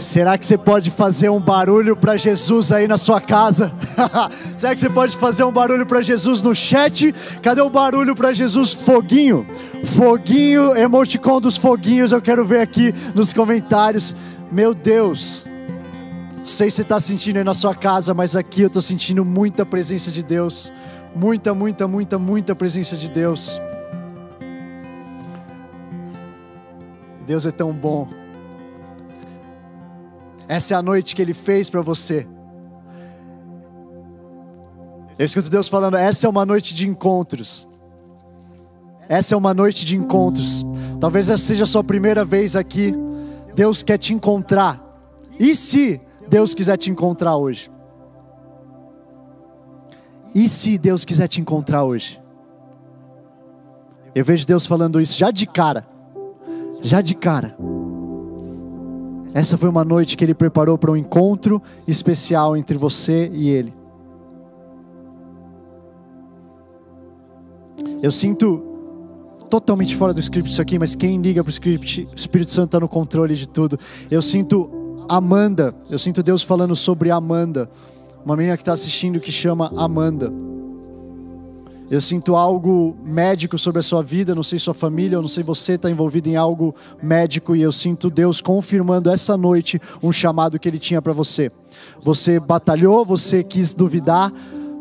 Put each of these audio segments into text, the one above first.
Será que você pode fazer um barulho para Jesus aí na sua casa? Será que você pode fazer um barulho para Jesus no chat? Cadê o barulho para Jesus? Foguinho. Foguinho, emoticon dos foguinhos, eu quero ver aqui nos comentários. Meu Deus. Não sei se você está sentindo aí na sua casa, mas aqui eu estou sentindo muita presença de Deus. Muita, muita, muita, muita presença de Deus. Deus é tão bom. Essa é a noite que Ele fez para você. Eu escuto Deus falando: essa é uma noite de encontros. Essa é uma noite de encontros. Talvez essa seja a sua primeira vez aqui. Deus quer te encontrar. E se Deus quiser te encontrar hoje? E se Deus quiser te encontrar hoje? Eu vejo Deus falando isso já de cara. Já de cara. Essa foi uma noite que ele preparou para um encontro especial entre você e ele. Eu sinto totalmente fora do script isso aqui, mas quem liga para o script, o Espírito Santo está no controle de tudo. Eu sinto Amanda, eu sinto Deus falando sobre Amanda, uma menina que está assistindo que chama Amanda. Eu sinto algo médico sobre a sua vida, não sei sua família, eu não sei você está envolvido em algo médico e eu sinto Deus confirmando essa noite um chamado que Ele tinha para você. Você batalhou, você quis duvidar,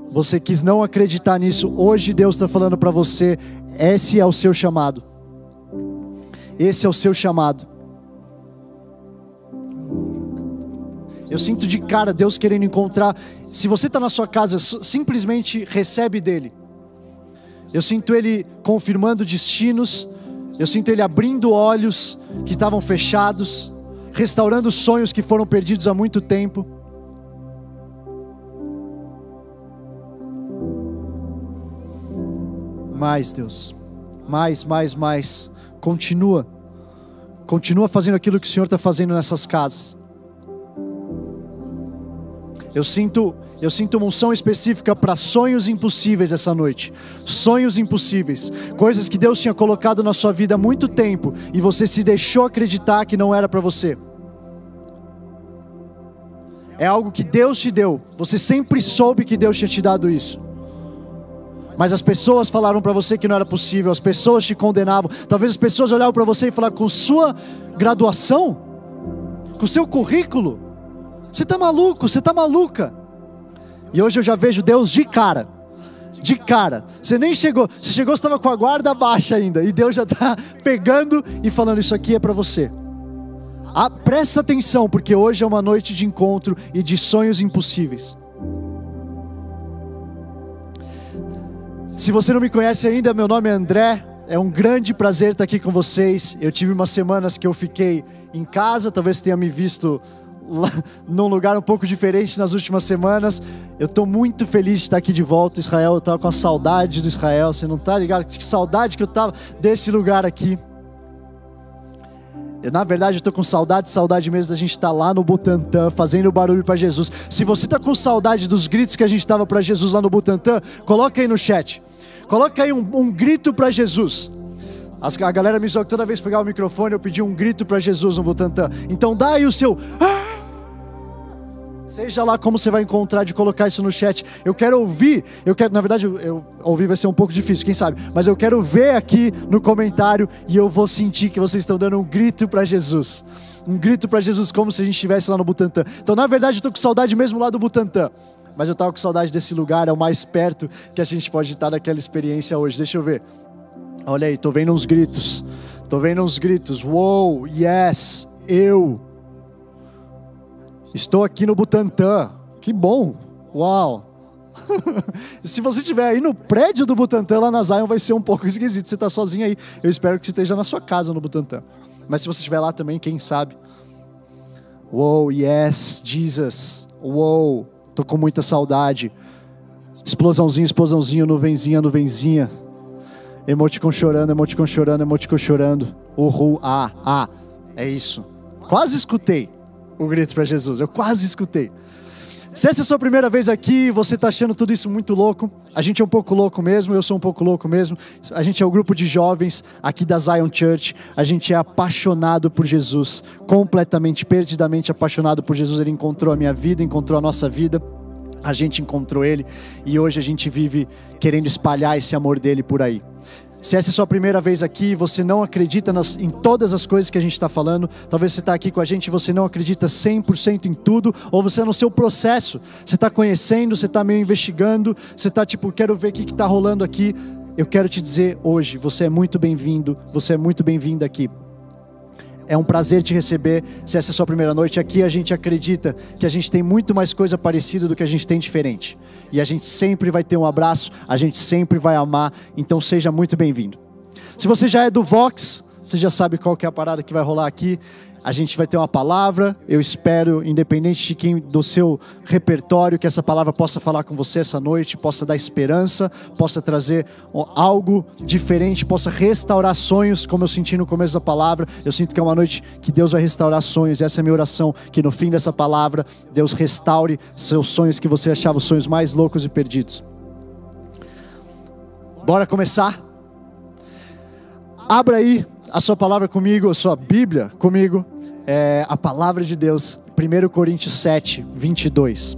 você quis não acreditar nisso. Hoje Deus está falando para você: esse é o seu chamado. Esse é o seu chamado. Eu sinto de cara Deus querendo encontrar. Se você está na sua casa, simplesmente recebe dele. Eu sinto Ele confirmando destinos, eu sinto Ele abrindo olhos que estavam fechados, restaurando sonhos que foram perdidos há muito tempo. Mais, Deus, mais, mais, mais. Continua, continua fazendo aquilo que o Senhor está fazendo nessas casas. Eu sinto, eu sinto uma unção específica para sonhos impossíveis essa noite. Sonhos impossíveis, coisas que Deus tinha colocado na sua vida há muito tempo e você se deixou acreditar que não era para você. É algo que Deus te deu. Você sempre soube que Deus tinha te dado isso. Mas as pessoas falaram para você que não era possível, as pessoas te condenavam. Talvez as pessoas olhavam para você e falaram com sua graduação, com seu currículo, você está maluco, você está maluca. E hoje eu já vejo Deus de cara. De cara. Você nem chegou. Você chegou, você estava com a guarda baixa ainda. E Deus já está pegando e falando: Isso aqui é para você. Ah, presta atenção, porque hoje é uma noite de encontro e de sonhos impossíveis. Se você não me conhece ainda, meu nome é André. É um grande prazer estar aqui com vocês. Eu tive umas semanas que eu fiquei em casa, talvez tenha me visto num lugar um pouco diferente nas últimas semanas. Eu estou muito feliz de estar aqui de volta, Israel. Eu estava com a saudade do Israel. Você não está ligado? Que saudade que eu estava desse lugar aqui. Eu, na verdade, eu estou com saudade, saudade mesmo da gente estar tá lá no Butantã, fazendo barulho para Jesus. Se você está com saudade dos gritos que a gente estava para Jesus lá no Butantã, coloca aí no chat. Coloca aí um, um grito para Jesus. As, a galera me zoou toda vez que pegar o microfone eu pedi um grito para Jesus no Butantã. Então dá aí o seu. Ah! Seja lá como você vai encontrar de colocar isso no chat. Eu quero ouvir, eu quero, na verdade, eu, eu, ouvir vai ser um pouco difícil, quem sabe, mas eu quero ver aqui no comentário e eu vou sentir que vocês estão dando um grito para Jesus. Um grito para Jesus como se a gente estivesse lá no Butantã. Então, na verdade, eu estou com saudade mesmo lá do Butantã. Mas eu estava com saudade desse lugar, é o mais perto que a gente pode estar daquela experiência hoje. Deixa eu ver. Olha aí, tô vendo uns gritos. Tô vendo uns gritos. Uou, yes, eu. Estou aqui no Butantã. Que bom! Uau! Se você estiver aí no prédio do Butantã, lá na Zion, vai ser um pouco esquisito. Você está sozinho aí. Eu espero que você esteja na sua casa no Butantã. Mas se você estiver lá também, quem sabe? Uou, yes, Jesus. Uou, tô com muita saudade. Explosãozinho, explosãozinho, nuvenzinha, nuvenzinha. Emoticon chorando, emoticon chorando, emoticon chorando. Uhul, ah, ah. É isso. Quase escutei o grito para Jesus. Eu quase escutei. Se essa é a sua primeira vez aqui, você está achando tudo isso muito louco, a gente é um pouco louco mesmo, eu sou um pouco louco mesmo. A gente é o um grupo de jovens aqui da Zion Church, a gente é apaixonado por Jesus, completamente, perdidamente apaixonado por Jesus. Ele encontrou a minha vida, encontrou a nossa vida. A gente encontrou ele e hoje a gente vive querendo espalhar esse amor dele por aí. Se essa é a sua primeira vez aqui, você não acredita nas, em todas as coisas que a gente está falando, talvez você está aqui com a gente e você não acredita 100% em tudo, ou você é no seu processo, você está conhecendo, você está meio investigando, você está tipo, quero ver o que está rolando aqui. Eu quero te dizer hoje, você é muito bem-vindo, você é muito bem-vinda aqui. É um prazer te receber. Se essa é a sua primeira noite aqui, a gente acredita que a gente tem muito mais coisa parecida do que a gente tem diferente. E a gente sempre vai ter um abraço, a gente sempre vai amar. Então seja muito bem-vindo. Se você já é do Vox, você já sabe qual que é a parada que vai rolar aqui. A gente vai ter uma palavra. Eu espero, independente de quem do seu repertório, que essa palavra possa falar com você essa noite, possa dar esperança, possa trazer algo diferente, possa restaurar sonhos, como eu senti no começo da palavra. Eu sinto que é uma noite que Deus vai restaurar sonhos. Essa é a minha oração, que no fim dessa palavra Deus restaure seus sonhos que você achava os sonhos mais loucos e perdidos. Bora começar? Abra aí a sua palavra comigo, a sua Bíblia comigo, é a palavra de Deus, 1 Coríntios 7, 22.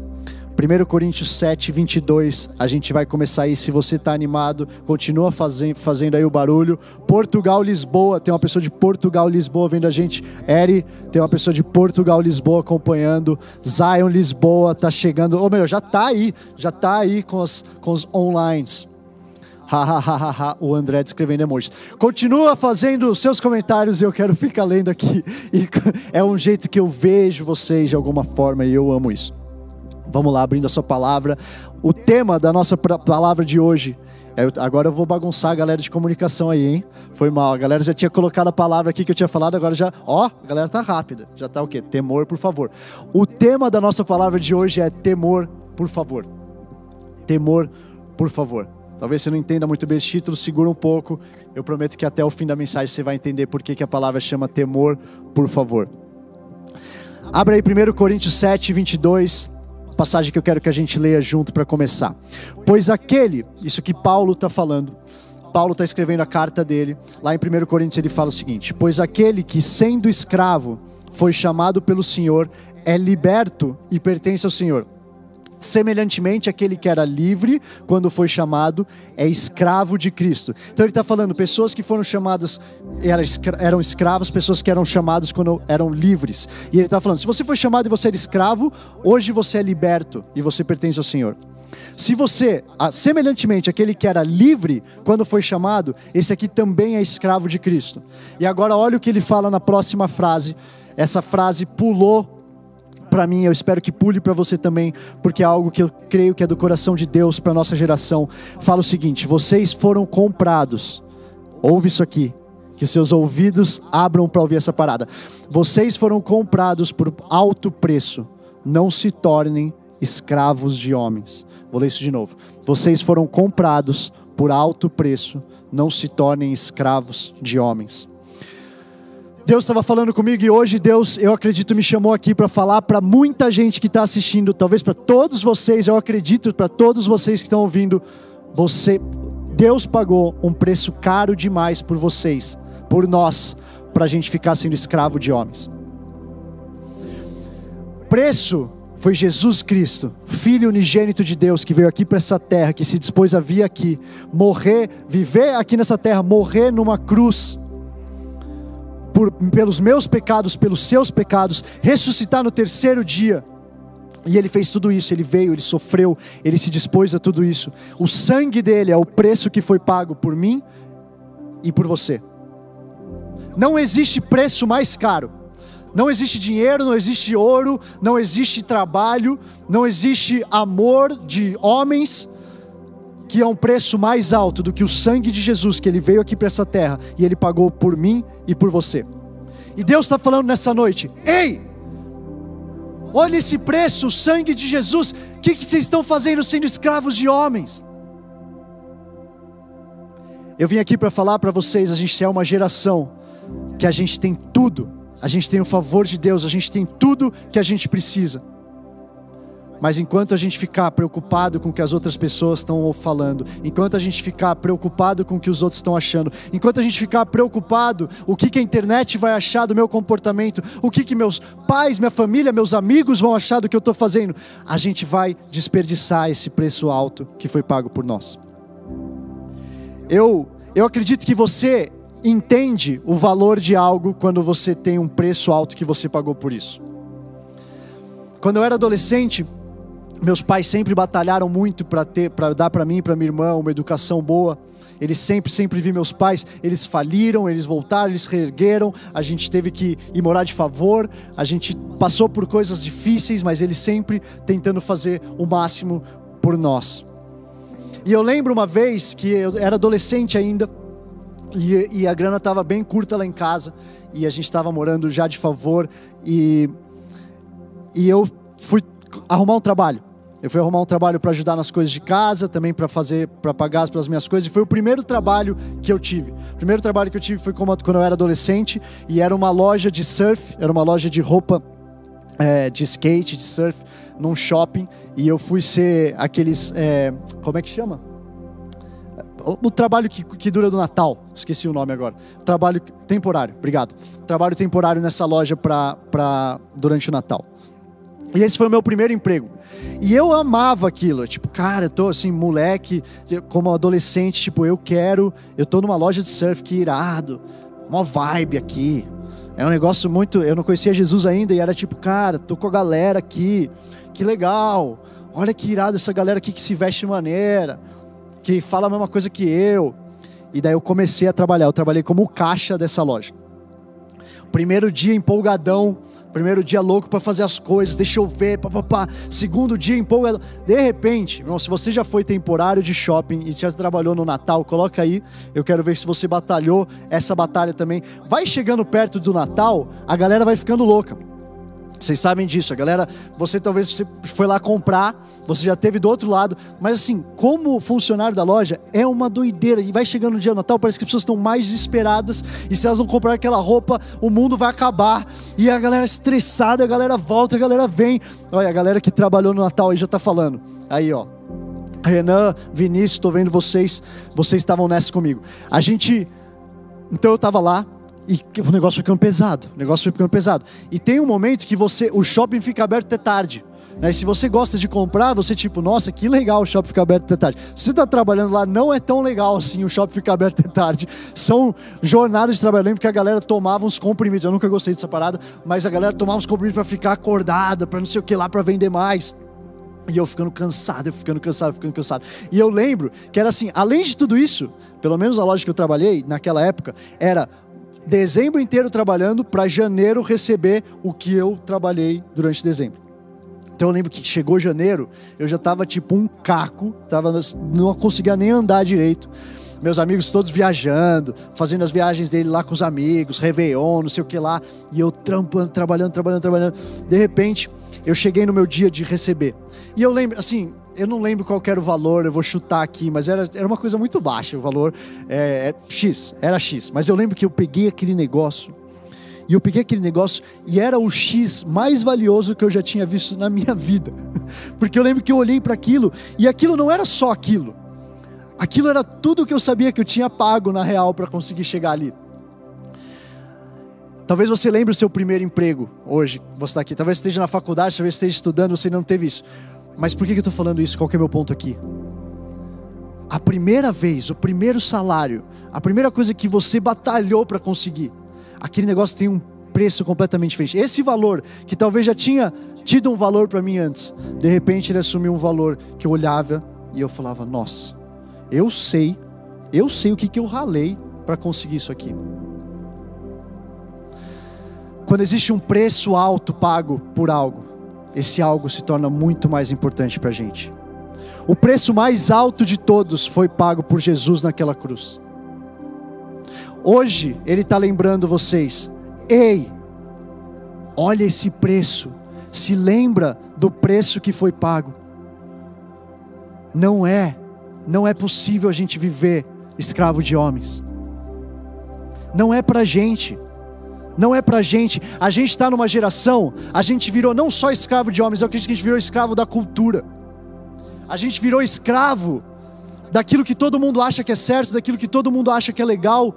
1 Coríntios 7, 22, a gente vai começar aí. Se você está animado, continua fazendo, fazendo aí o barulho. Portugal, Lisboa, tem uma pessoa de Portugal, Lisboa vendo a gente. Eri, tem uma pessoa de Portugal, Lisboa acompanhando. Zion, Lisboa, tá chegando. Ou melhor, já está aí, já está aí com os, com os online ha, o André descrevendo emojis. Continua fazendo seus comentários e eu quero ficar lendo aqui. E é um jeito que eu vejo vocês de alguma forma e eu amo isso. Vamos lá, abrindo a sua palavra. O tema da nossa palavra de hoje. É, agora eu vou bagunçar a galera de comunicação aí, hein? Foi mal. A galera já tinha colocado a palavra aqui que eu tinha falado, agora já. Ó, a galera tá rápida. Já tá o quê? Temor, por favor. O tema da nossa palavra de hoje é temor, por favor. Temor, por favor. Talvez você não entenda muito bem esse título, segura um pouco. Eu prometo que até o fim da mensagem você vai entender por que, que a palavra chama temor, por favor. Abra aí 1 Coríntios 7, 22, passagem que eu quero que a gente leia junto para começar. Pois aquele, isso que Paulo está falando, Paulo está escrevendo a carta dele, lá em 1 Coríntios ele fala o seguinte: Pois aquele que sendo escravo foi chamado pelo Senhor é liberto e pertence ao Senhor. Semelhantemente, aquele que era livre quando foi chamado é escravo de Cristo. Então ele está falando pessoas que foram chamadas eram escravos, pessoas que eram chamadas quando eram livres. E ele está falando: se você foi chamado e você era escravo, hoje você é liberto e você pertence ao Senhor. Se você, semelhantemente, aquele que era livre quando foi chamado, esse aqui também é escravo de Cristo. E agora olha o que ele fala na próxima frase. Essa frase pulou para mim, eu espero que pule para você também, porque é algo que eu creio que é do coração de Deus para nossa geração. Fala o seguinte: vocês foram comprados. Ouve isso aqui, que seus ouvidos abram para ouvir essa parada. Vocês foram comprados por alto preço. Não se tornem escravos de homens. Vou ler isso de novo. Vocês foram comprados por alto preço. Não se tornem escravos de homens. Deus estava falando comigo e hoje Deus, eu acredito, me chamou aqui para falar para muita gente que está assistindo, talvez para todos vocês, eu acredito, para todos vocês que estão ouvindo, você, Deus pagou um preço caro demais por vocês, por nós, para a gente ficar sendo escravo de homens. Preço foi Jesus Cristo, Filho unigênito de Deus, que veio aqui para essa terra, que se dispôs a vir aqui, morrer, viver aqui nessa terra, morrer numa cruz por, pelos meus pecados, pelos seus pecados, ressuscitar no terceiro dia. E ele fez tudo isso, ele veio, ele sofreu, ele se dispôs a tudo isso. O sangue dele é o preço que foi pago por mim e por você. Não existe preço mais caro. Não existe dinheiro, não existe ouro, não existe trabalho, não existe amor de homens que é um preço mais alto do que o sangue de Jesus, que ele veio aqui para essa terra e ele pagou por mim e por você. E Deus está falando nessa noite: ei, olha esse preço, o sangue de Jesus, o que, que vocês estão fazendo sendo escravos de homens? Eu vim aqui para falar para vocês: a gente é uma geração que a gente tem tudo, a gente tem o favor de Deus, a gente tem tudo que a gente precisa. Mas enquanto a gente ficar preocupado com o que as outras pessoas estão falando, enquanto a gente ficar preocupado com o que os outros estão achando, enquanto a gente ficar preocupado o que, que a internet vai achar do meu comportamento, o que, que meus pais, minha família, meus amigos vão achar do que eu estou fazendo, a gente vai desperdiçar esse preço alto que foi pago por nós. Eu, eu acredito que você entende o valor de algo quando você tem um preço alto que você pagou por isso. Quando eu era adolescente, meus pais sempre batalharam muito para ter, para dar para mim e para minha irmã uma educação boa. Eles sempre, sempre vi meus pais, eles faliram, eles voltaram, eles reergueram, a gente teve que ir morar de favor, a gente passou por coisas difíceis, mas eles sempre tentando fazer o máximo por nós. E eu lembro uma vez que eu era adolescente ainda, e, e a grana estava bem curta lá em casa, e a gente estava morando já de favor, e, e eu fui arrumar um trabalho. Eu fui arrumar um trabalho para ajudar nas coisas de casa, também para fazer, para pagar pelas minhas coisas. E foi o primeiro trabalho que eu tive. O primeiro trabalho que eu tive foi quando eu era adolescente e era uma loja de surf, era uma loja de roupa é, de skate, de surf, num shopping. E eu fui ser aqueles, é, como é que chama? O, trabalho que, que dura do Natal, esqueci o nome agora. Trabalho temporário, obrigado. Trabalho temporário nessa loja pra, durante o Natal. E esse foi o meu primeiro emprego. E eu amava aquilo, tipo, cara, eu tô assim, moleque, como adolescente, tipo, eu quero, eu tô numa loja de surf, que irado, uma vibe aqui. É um negócio muito, eu não conhecia Jesus ainda e era tipo, cara, tô com a galera aqui, que legal. Olha que irado essa galera aqui que se veste de maneira, que fala a mesma coisa que eu. E daí eu comecei a trabalhar, eu trabalhei como caixa dessa loja. Primeiro dia empolgadão, Primeiro dia louco para fazer as coisas, deixa eu ver, papapá. Segundo dia empolgado. De repente, irmão, se você já foi temporário de shopping e já trabalhou no Natal, coloca aí. Eu quero ver se você batalhou essa batalha também. Vai chegando perto do Natal, a galera vai ficando louca. Vocês sabem disso, a galera. Você talvez você foi lá comprar, você já teve do outro lado, mas assim, como funcionário da loja, é uma doideira. E vai chegando o dia do Natal, parece que as pessoas estão mais desesperadas. E se elas não comprar aquela roupa, o mundo vai acabar. E a galera estressada, a galera volta, a galera vem. Olha, a galera que trabalhou no Natal aí já está falando. Aí, ó. Renan, Vinícius, estou vendo vocês. Vocês estavam nessa comigo. A gente. Então eu estava lá, e o negócio foi ficando pesado. O negócio foi ficando pesado. E tem um momento que você, o shopping fica aberto até tarde. Né? Se você gosta de comprar, você tipo, nossa, que legal o shopping ficar aberto até tarde. Se você está trabalhando lá, não é tão legal assim o shopping ficar aberto até tarde. São jornadas de trabalho. porque a galera tomava uns comprimidos. Eu nunca gostei dessa parada, mas a galera tomava uns comprimidos para ficar acordada, para não sei o que lá, para vender mais. E eu ficando cansado, eu ficando cansado, ficando cansado. E eu lembro que era assim, além de tudo isso, pelo menos a loja que eu trabalhei naquela época, era dezembro inteiro trabalhando para janeiro receber o que eu trabalhei durante dezembro. Então eu lembro que chegou janeiro, eu já estava tipo um caco, tava, não conseguia nem andar direito. Meus amigos todos viajando, fazendo as viagens dele lá com os amigos, Réveillon, não sei o que lá, e eu trampando, trabalhando, trabalhando, trabalhando. De repente, eu cheguei no meu dia de receber. E eu lembro, assim, eu não lembro qual era o valor, eu vou chutar aqui, mas era, era uma coisa muito baixa o valor. É, é, X, era X. Mas eu lembro que eu peguei aquele negócio, e eu peguei aquele negócio e era o X mais valioso que eu já tinha visto na minha vida. Porque eu lembro que eu olhei para aquilo, e aquilo não era só aquilo. Aquilo era tudo que eu sabia que eu tinha pago na real para conseguir chegar ali. Talvez você lembre o seu primeiro emprego hoje, você está aqui. Talvez esteja na faculdade, talvez esteja estudando, você não teve isso. Mas por que eu estou falando isso? Qual que é meu ponto aqui? A primeira vez, o primeiro salário, a primeira coisa que você batalhou para conseguir, aquele negócio tem um preço completamente diferente. Esse valor, que talvez já tinha tido um valor para mim antes, de repente ele assumiu um valor que eu olhava e eu falava: Nossa, eu sei, eu sei o que, que eu ralei para conseguir isso aqui. Quando existe um preço alto pago por algo, esse algo se torna muito mais importante para a gente. O preço mais alto de todos foi pago por Jesus naquela cruz. Hoje Ele está lembrando vocês: ei, olha esse preço, se lembra do preço que foi pago. Não é, não é possível a gente viver escravo de homens. Não é para gente. Não é pra gente. A gente está numa geração, a gente virou não só escravo de homens, eu acredito que a gente virou escravo da cultura. A gente virou escravo daquilo que todo mundo acha que é certo, daquilo que todo mundo acha que é legal,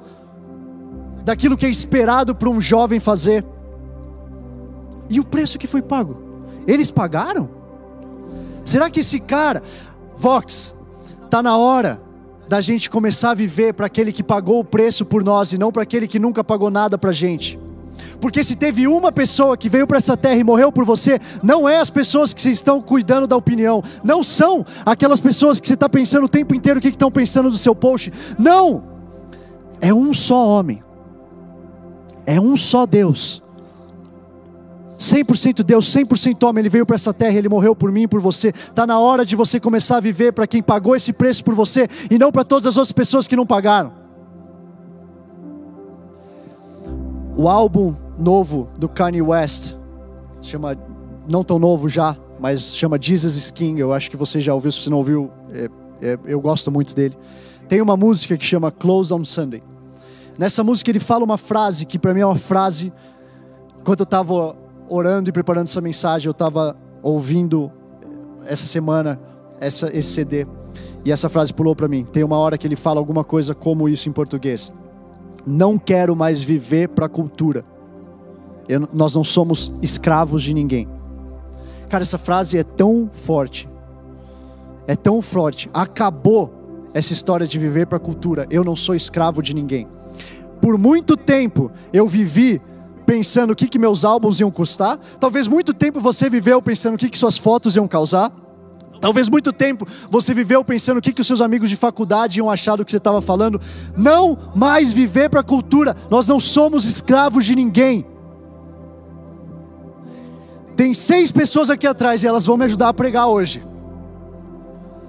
daquilo que é esperado para um jovem fazer. E o preço que foi pago? Eles pagaram? Será que esse cara, Vox, tá na hora da gente começar a viver para aquele que pagou o preço por nós e não para aquele que nunca pagou nada para gente? Porque se teve uma pessoa que veio para essa terra e morreu por você, não é as pessoas que estão cuidando da opinião, não são aquelas pessoas que você está pensando o tempo inteiro o que estão pensando do seu post. Não! É um só homem, é um só Deus. 100% Deus, 100% homem, Ele veio para essa terra, Ele morreu por mim e por você. Está na hora de você começar a viver para quem pagou esse preço por você e não para todas as outras pessoas que não pagaram. O álbum novo do Kanye West, chama, não tão novo já, mas chama Jesus is King. Eu acho que você já ouviu, se você não ouviu, é, é, eu gosto muito dele. Tem uma música que chama Close on Sunday. Nessa música ele fala uma frase que para mim é uma frase. Enquanto eu estava orando e preparando essa mensagem, eu estava ouvindo essa semana essa, esse CD e essa frase pulou para mim. Tem uma hora que ele fala alguma coisa como isso em português. Não quero mais viver para a cultura. Eu, nós não somos escravos de ninguém. Cara, essa frase é tão forte. É tão forte. Acabou essa história de viver para a cultura. Eu não sou escravo de ninguém. Por muito tempo eu vivi pensando o que, que meus álbuns iam custar. Talvez muito tempo você viveu pensando o que, que suas fotos iam causar. Talvez muito tempo você viveu pensando o que, que os seus amigos de faculdade iam achar do que você estava falando. Não mais viver para a cultura. Nós não somos escravos de ninguém. Tem seis pessoas aqui atrás e elas vão me ajudar a pregar hoje.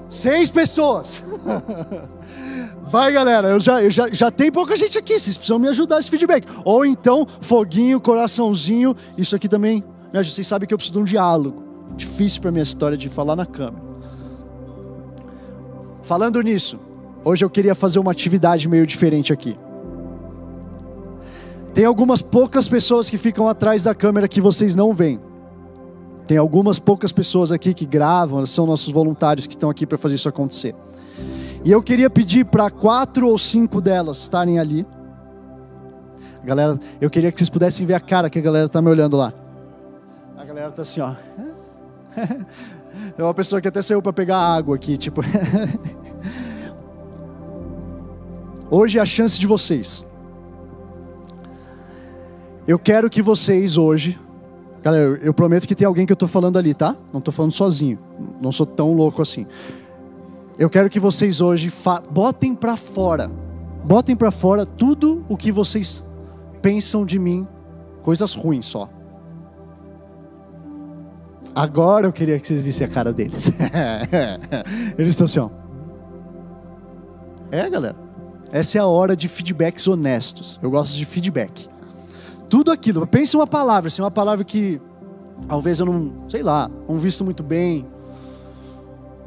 Seis pessoas. Vai, galera, eu já, eu já, já tem pouca gente aqui, vocês precisam me ajudar esse feedback. Ou então, foguinho, coraçãozinho, isso aqui também me ajuda. Vocês sabem que eu preciso de um diálogo. Difícil para minha história de falar na câmera. Falando nisso, hoje eu queria fazer uma atividade meio diferente aqui. Tem algumas poucas pessoas que ficam atrás da câmera que vocês não veem. Tem algumas poucas pessoas aqui que gravam, são nossos voluntários que estão aqui para fazer isso acontecer. E eu queria pedir para quatro ou cinco delas estarem ali. Galera, eu queria que vocês pudessem ver a cara que a galera está me olhando lá. A galera está assim, ó. Tem uma pessoa que até saiu para pegar água aqui, tipo. hoje é a chance de vocês. Eu quero que vocês hoje. Galera, eu, eu prometo que tem alguém que eu estou falando ali, tá? Não estou falando sozinho. Não sou tão louco assim. Eu quero que vocês hoje botem para fora. Botem para fora tudo o que vocês pensam de mim, coisas ruins só. Agora eu queria que vocês vissem a cara deles. Eles estão assim, ó. É, galera. Essa é a hora de feedbacks honestos. Eu gosto de feedback. Tudo aquilo. Pense uma palavra, assim, uma palavra que talvez eu não, sei lá, não visto muito bem.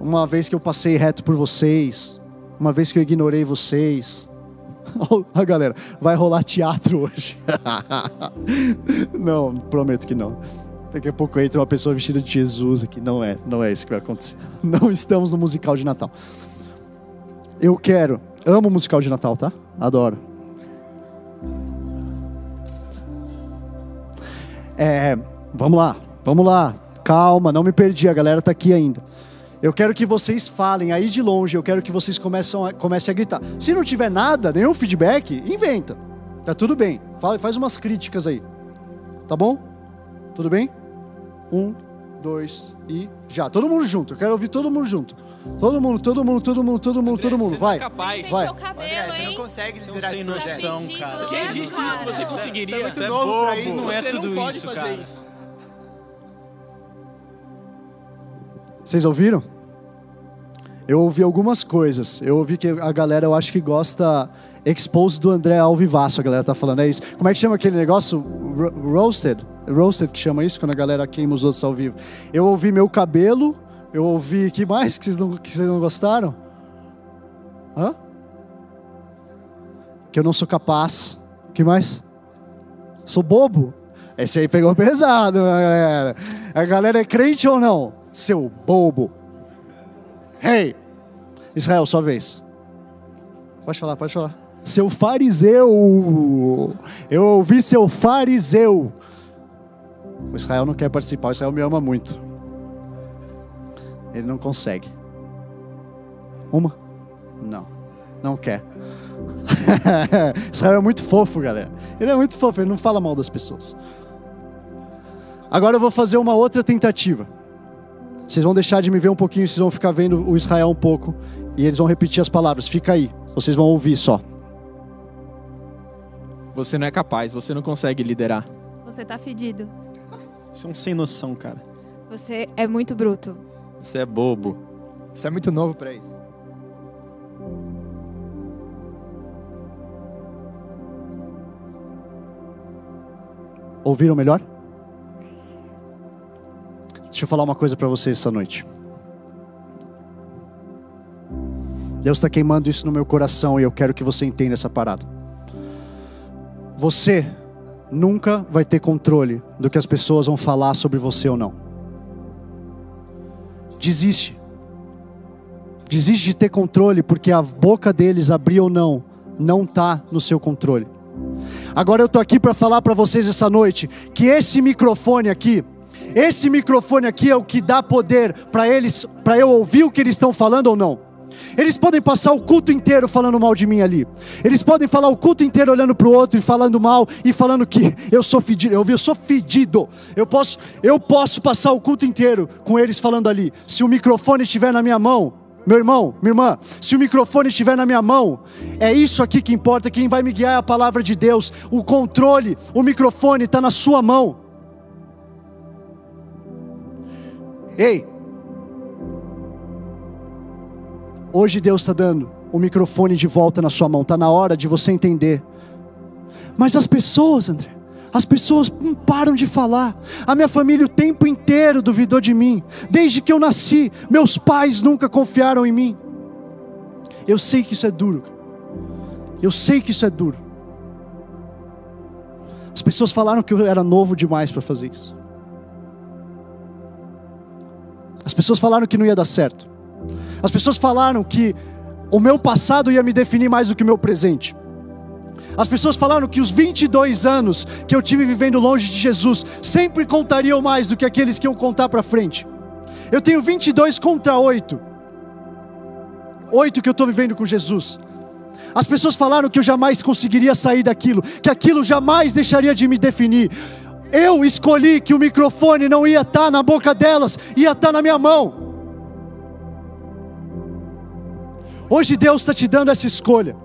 Uma vez que eu passei reto por vocês, uma vez que eu ignorei vocês. a galera, vai rolar teatro hoje. não, prometo que não. Daqui a pouco entra uma pessoa vestida de Jesus aqui. Não é, não é isso que vai acontecer. Não estamos no musical de Natal. Eu quero, amo musical de Natal, tá? Adoro. É, vamos lá, vamos lá. Calma, não me perdi, a galera tá aqui ainda. Eu quero que vocês falem aí de longe, eu quero que vocês comecem a, comecem a gritar. Se não tiver nada, nenhum feedback, inventa. Tá tudo bem. Fala, faz umas críticas aí. Tá bom? Tudo bem? Um, dois e já. Todo mundo junto. Eu quero ouvir todo mundo junto. Todo mundo, todo mundo, todo mundo, todo mundo, todo mundo. Vai. Capaz. Vai. André, você não consegue liderar esse noção, projeto. cara. Quem disse isso que você conseguiria? Você é novo bobo, isso. não é Você tudo pode isso, fazer cara. isso. Vocês ouviram? Eu ouvi algumas coisas. Eu ouvi que a galera, eu acho que gosta expose do André ao vivaço, a galera tá falando. É isso. Como é que chama aquele negócio? Ro roasted? Roasted que chama isso quando a galera queima os outros ao vivo. Eu ouvi meu cabelo. Eu ouvi. que mais que vocês não, que vocês não gostaram? Hã? Que eu não sou capaz. que mais? Sou bobo? Esse aí pegou pesado, galera. A galera é crente ou não? Seu bobo. Hey, Israel, sua vez. Pode falar, pode falar. Seu fariseu. Eu ouvi seu fariseu. O Israel não quer participar, o Israel me ama muito. Ele não consegue. Uma? Não. Não quer. Israel é muito fofo, galera. Ele é muito fofo, ele não fala mal das pessoas. Agora eu vou fazer uma outra tentativa. Vocês vão deixar de me ver um pouquinho, vocês vão ficar vendo o Israel um pouco. E eles vão repetir as palavras. Fica aí. Vocês vão ouvir só. Você não é capaz, você não consegue liderar. Você tá fedido. Você é um sem noção, cara. Você é muito bruto. Você é bobo. Você é muito novo pra isso. Ouviram melhor? Deixa eu falar uma coisa para vocês essa noite. Deus está queimando isso no meu coração e eu quero que você entenda essa parada. Você nunca vai ter controle do que as pessoas vão falar sobre você ou não. Desiste. Desiste de ter controle porque a boca deles abrir ou não não está no seu controle. Agora eu estou aqui para falar para vocês essa noite que esse microfone aqui, esse microfone aqui é o que dá poder para eles, para eu ouvir o que eles estão falando ou não. Eles podem passar o culto inteiro falando mal de mim ali. Eles podem falar o culto inteiro olhando para o outro e falando mal e falando que eu sou fedido. Eu, eu sou fedido. Eu posso, eu posso passar o culto inteiro com eles falando ali. Se o microfone estiver na minha mão, meu irmão, minha irmã, se o microfone estiver na minha mão, é isso aqui que importa. Quem vai me guiar é a palavra de Deus. O controle, o microfone está na sua mão. Ei, hoje Deus está dando o microfone de volta na sua mão. Está na hora de você entender. Mas as pessoas, André, as pessoas não param de falar. A minha família o tempo inteiro duvidou de mim. Desde que eu nasci, meus pais nunca confiaram em mim. Eu sei que isso é duro. Eu sei que isso é duro. As pessoas falaram que eu era novo demais para fazer isso. As pessoas falaram que não ia dar certo. As pessoas falaram que o meu passado ia me definir mais do que o meu presente. As pessoas falaram que os 22 anos que eu tive vivendo longe de Jesus sempre contariam mais do que aqueles que iam contar para frente. Eu tenho 22 contra 8. 8 que eu estou vivendo com Jesus. As pessoas falaram que eu jamais conseguiria sair daquilo, que aquilo jamais deixaria de me definir. Eu escolhi que o microfone não ia estar na boca delas, ia estar na minha mão. Hoje Deus está te dando essa escolha.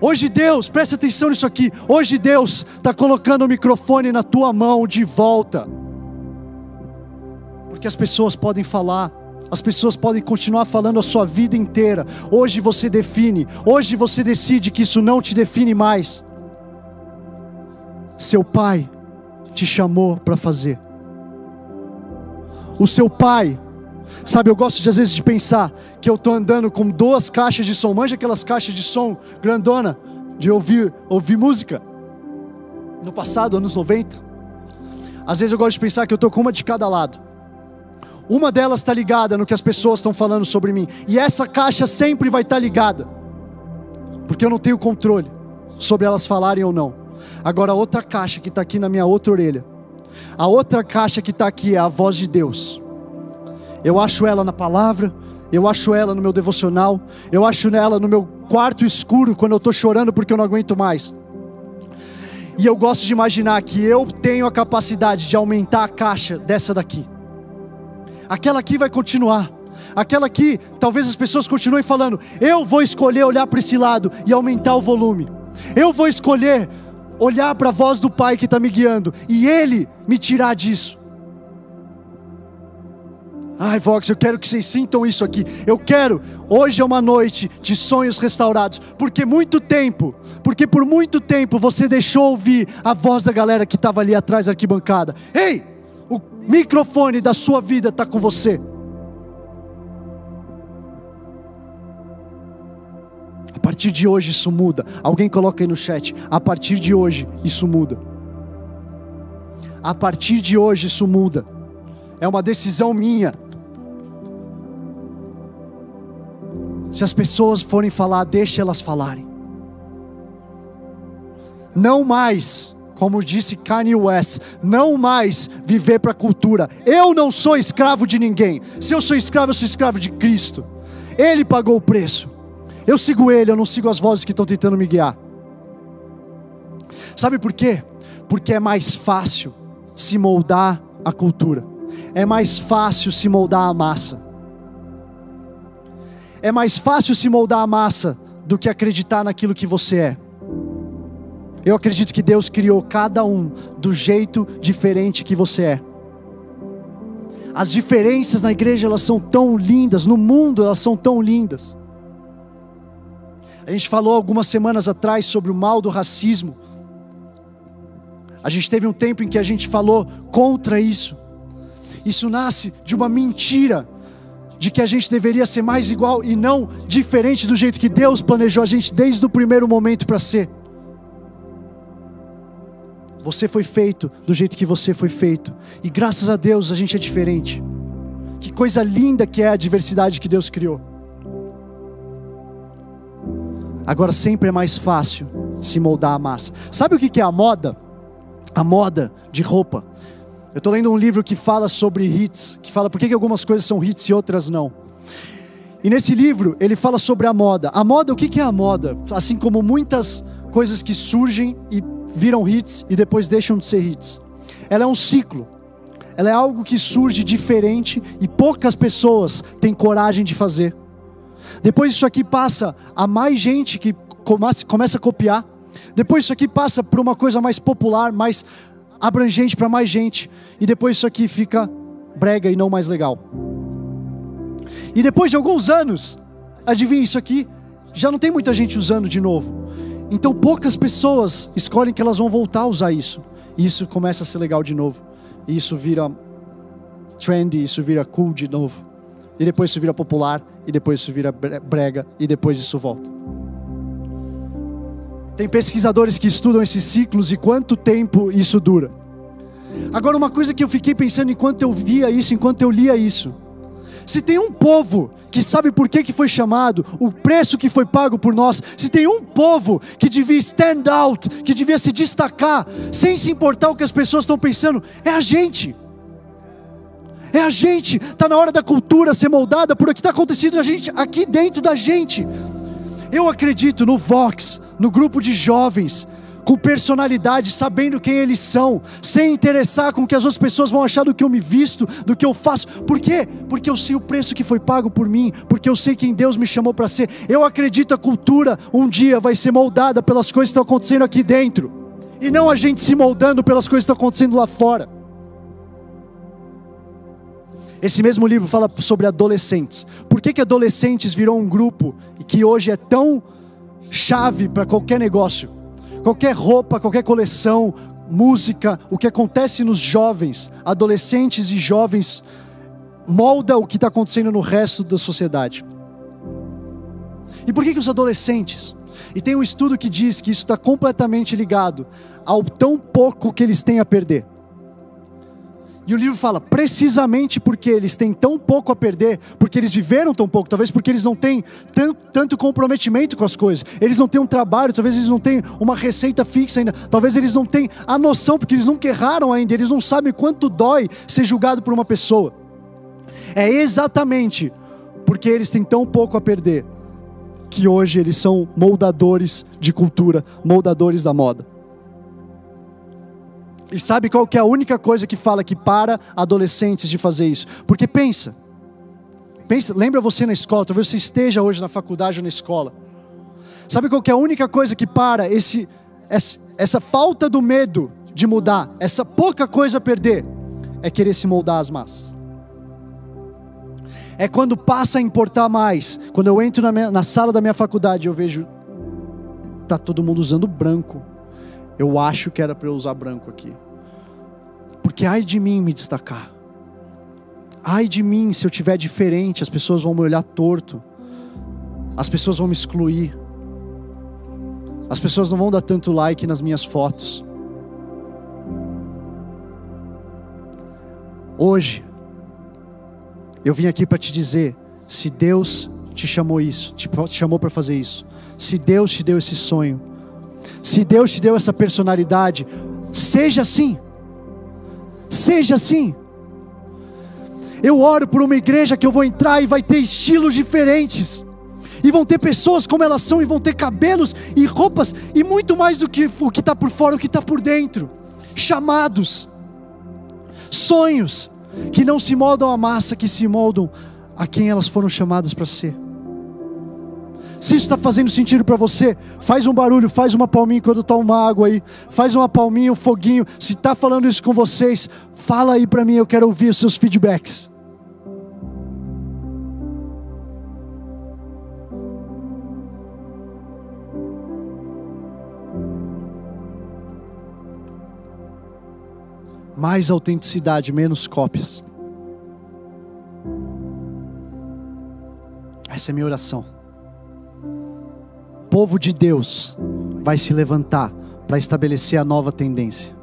Hoje Deus, presta atenção nisso aqui. Hoje Deus está colocando o microfone na tua mão de volta. Porque as pessoas podem falar, as pessoas podem continuar falando a sua vida inteira. Hoje você define, hoje você decide que isso não te define mais. Seu pai te chamou para fazer. O seu pai, sabe, eu gosto de às vezes de pensar que eu estou andando com duas caixas de som, manja aquelas caixas de som grandona, de ouvir, ouvir música. No passado, anos 90. Às vezes eu gosto de pensar que eu estou com uma de cada lado. Uma delas está ligada no que as pessoas estão falando sobre mim. E essa caixa sempre vai estar tá ligada. Porque eu não tenho controle sobre elas falarem ou não. Agora, a outra caixa que está aqui na minha outra orelha. A outra caixa que está aqui é a voz de Deus. Eu acho ela na palavra, eu acho ela no meu devocional, eu acho ela no meu quarto escuro quando eu estou chorando porque eu não aguento mais. E eu gosto de imaginar que eu tenho a capacidade de aumentar a caixa dessa daqui. Aquela aqui vai continuar. Aquela aqui, talvez as pessoas continuem falando: eu vou escolher olhar para esse lado e aumentar o volume. Eu vou escolher olhar para a voz do Pai que está me guiando e Ele me tirar disso. Ai, Vox, eu quero que vocês sintam isso aqui. Eu quero, hoje é uma noite de sonhos restaurados, porque muito tempo, porque por muito tempo você deixou ouvir a voz da galera que estava ali atrás da arquibancada. Ei, o microfone da sua vida está com você. partir de hoje isso muda. Alguém coloca aí no chat. A partir de hoje isso muda. A partir de hoje isso muda. É uma decisão minha. Se as pessoas forem falar, deixe elas falarem. Não mais, como disse Kanye West, não mais viver para a cultura. Eu não sou escravo de ninguém. Se eu sou escravo, eu sou escravo de Cristo. Ele pagou o preço. Eu sigo ele, eu não sigo as vozes que estão tentando me guiar. Sabe por quê? Porque é mais fácil se moldar a cultura. É mais fácil se moldar a massa. É mais fácil se moldar a massa do que acreditar naquilo que você é. Eu acredito que Deus criou cada um do jeito diferente que você é. As diferenças na igreja elas são tão lindas, no mundo elas são tão lindas. A gente falou algumas semanas atrás sobre o mal do racismo. A gente teve um tempo em que a gente falou contra isso. Isso nasce de uma mentira de que a gente deveria ser mais igual e não diferente do jeito que Deus planejou a gente desde o primeiro momento para ser. Você foi feito do jeito que você foi feito, e graças a Deus a gente é diferente. Que coisa linda que é a diversidade que Deus criou. Agora sempre é mais fácil se moldar a massa. Sabe o que é a moda? A moda de roupa. Eu estou lendo um livro que fala sobre hits, que fala por que algumas coisas são hits e outras não. E nesse livro ele fala sobre a moda. A moda, o que é a moda? Assim como muitas coisas que surgem e viram hits e depois deixam de ser hits. Ela é um ciclo. Ela é algo que surge diferente e poucas pessoas têm coragem de fazer. Depois isso aqui passa a mais gente que começa a copiar. Depois isso aqui passa para uma coisa mais popular, mais abrangente para mais gente. E depois isso aqui fica brega e não mais legal. E depois de alguns anos, adivinha isso aqui, já não tem muita gente usando de novo. Então poucas pessoas escolhem que elas vão voltar a usar isso. E isso começa a ser legal de novo. E isso vira trendy, isso vira cool de novo. E depois isso vira popular, e depois isso vira brega, e depois isso volta. Tem pesquisadores que estudam esses ciclos e quanto tempo isso dura. Agora, uma coisa que eu fiquei pensando enquanto eu via isso, enquanto eu lia isso. Se tem um povo que sabe por que, que foi chamado, o preço que foi pago por nós, se tem um povo que devia stand out, que devia se destacar, sem se importar o que as pessoas estão pensando, é a gente. É a gente, está na hora da cultura ser moldada por o que está acontecendo na gente, aqui dentro da gente. Eu acredito no Vox, no grupo de jovens, com personalidade, sabendo quem eles são, sem interessar com o que as outras pessoas vão achar do que eu me visto, do que eu faço. Por quê? Porque eu sei o preço que foi pago por mim, porque eu sei quem Deus me chamou para ser. Eu acredito a cultura um dia vai ser moldada pelas coisas que estão acontecendo aqui dentro, e não a gente se moldando pelas coisas que estão acontecendo lá fora. Esse mesmo livro fala sobre adolescentes. Por que, que adolescentes virou um grupo que hoje é tão chave para qualquer negócio? Qualquer roupa, qualquer coleção, música, o que acontece nos jovens, adolescentes e jovens, molda o que está acontecendo no resto da sociedade. E por que, que os adolescentes? E tem um estudo que diz que isso está completamente ligado ao tão pouco que eles têm a perder. E o livro fala, precisamente porque eles têm tão pouco a perder, porque eles viveram tão pouco, talvez porque eles não têm tanto, tanto comprometimento com as coisas, eles não têm um trabalho, talvez eles não tenham uma receita fixa ainda, talvez eles não tenham a noção, porque eles nunca erraram ainda, eles não sabem quanto dói ser julgado por uma pessoa. É exatamente porque eles têm tão pouco a perder, que hoje eles são moldadores de cultura, moldadores da moda. E sabe qual que é a única coisa que fala que para adolescentes de fazer isso? Porque pensa, pensa, lembra você na escola, talvez você esteja hoje na faculdade ou na escola. Sabe qual que é a única coisa que para esse, essa, essa falta do medo de mudar, essa pouca coisa a perder, é querer se moldar às massas. É quando passa a importar mais. Quando eu entro na, minha, na sala da minha faculdade, eu vejo tá todo mundo usando branco eu acho que era para eu usar branco aqui. Porque ai de mim me destacar. Ai de mim se eu tiver diferente, as pessoas vão me olhar torto. As pessoas vão me excluir. As pessoas não vão dar tanto like nas minhas fotos. Hoje, eu vim aqui para te dizer: se Deus te chamou isso, te chamou para fazer isso, se Deus te deu esse sonho, se Deus te deu essa personalidade, seja assim. Seja assim. Eu oro por uma igreja que eu vou entrar e vai ter estilos diferentes. E vão ter pessoas como elas são, e vão ter cabelos e roupas, e muito mais do que o que está por fora, o que está por dentro. Chamados, sonhos, que não se moldam à massa, que se moldam a quem elas foram chamadas para ser. Se isso está fazendo sentido para você, faz um barulho, faz uma palminha quando toma uma água aí, faz uma palminha, um foguinho. Se está falando isso com vocês, fala aí para mim, eu quero ouvir os seus feedbacks. Mais autenticidade, menos cópias. Essa é minha oração. Povo de Deus vai se levantar para estabelecer a nova tendência.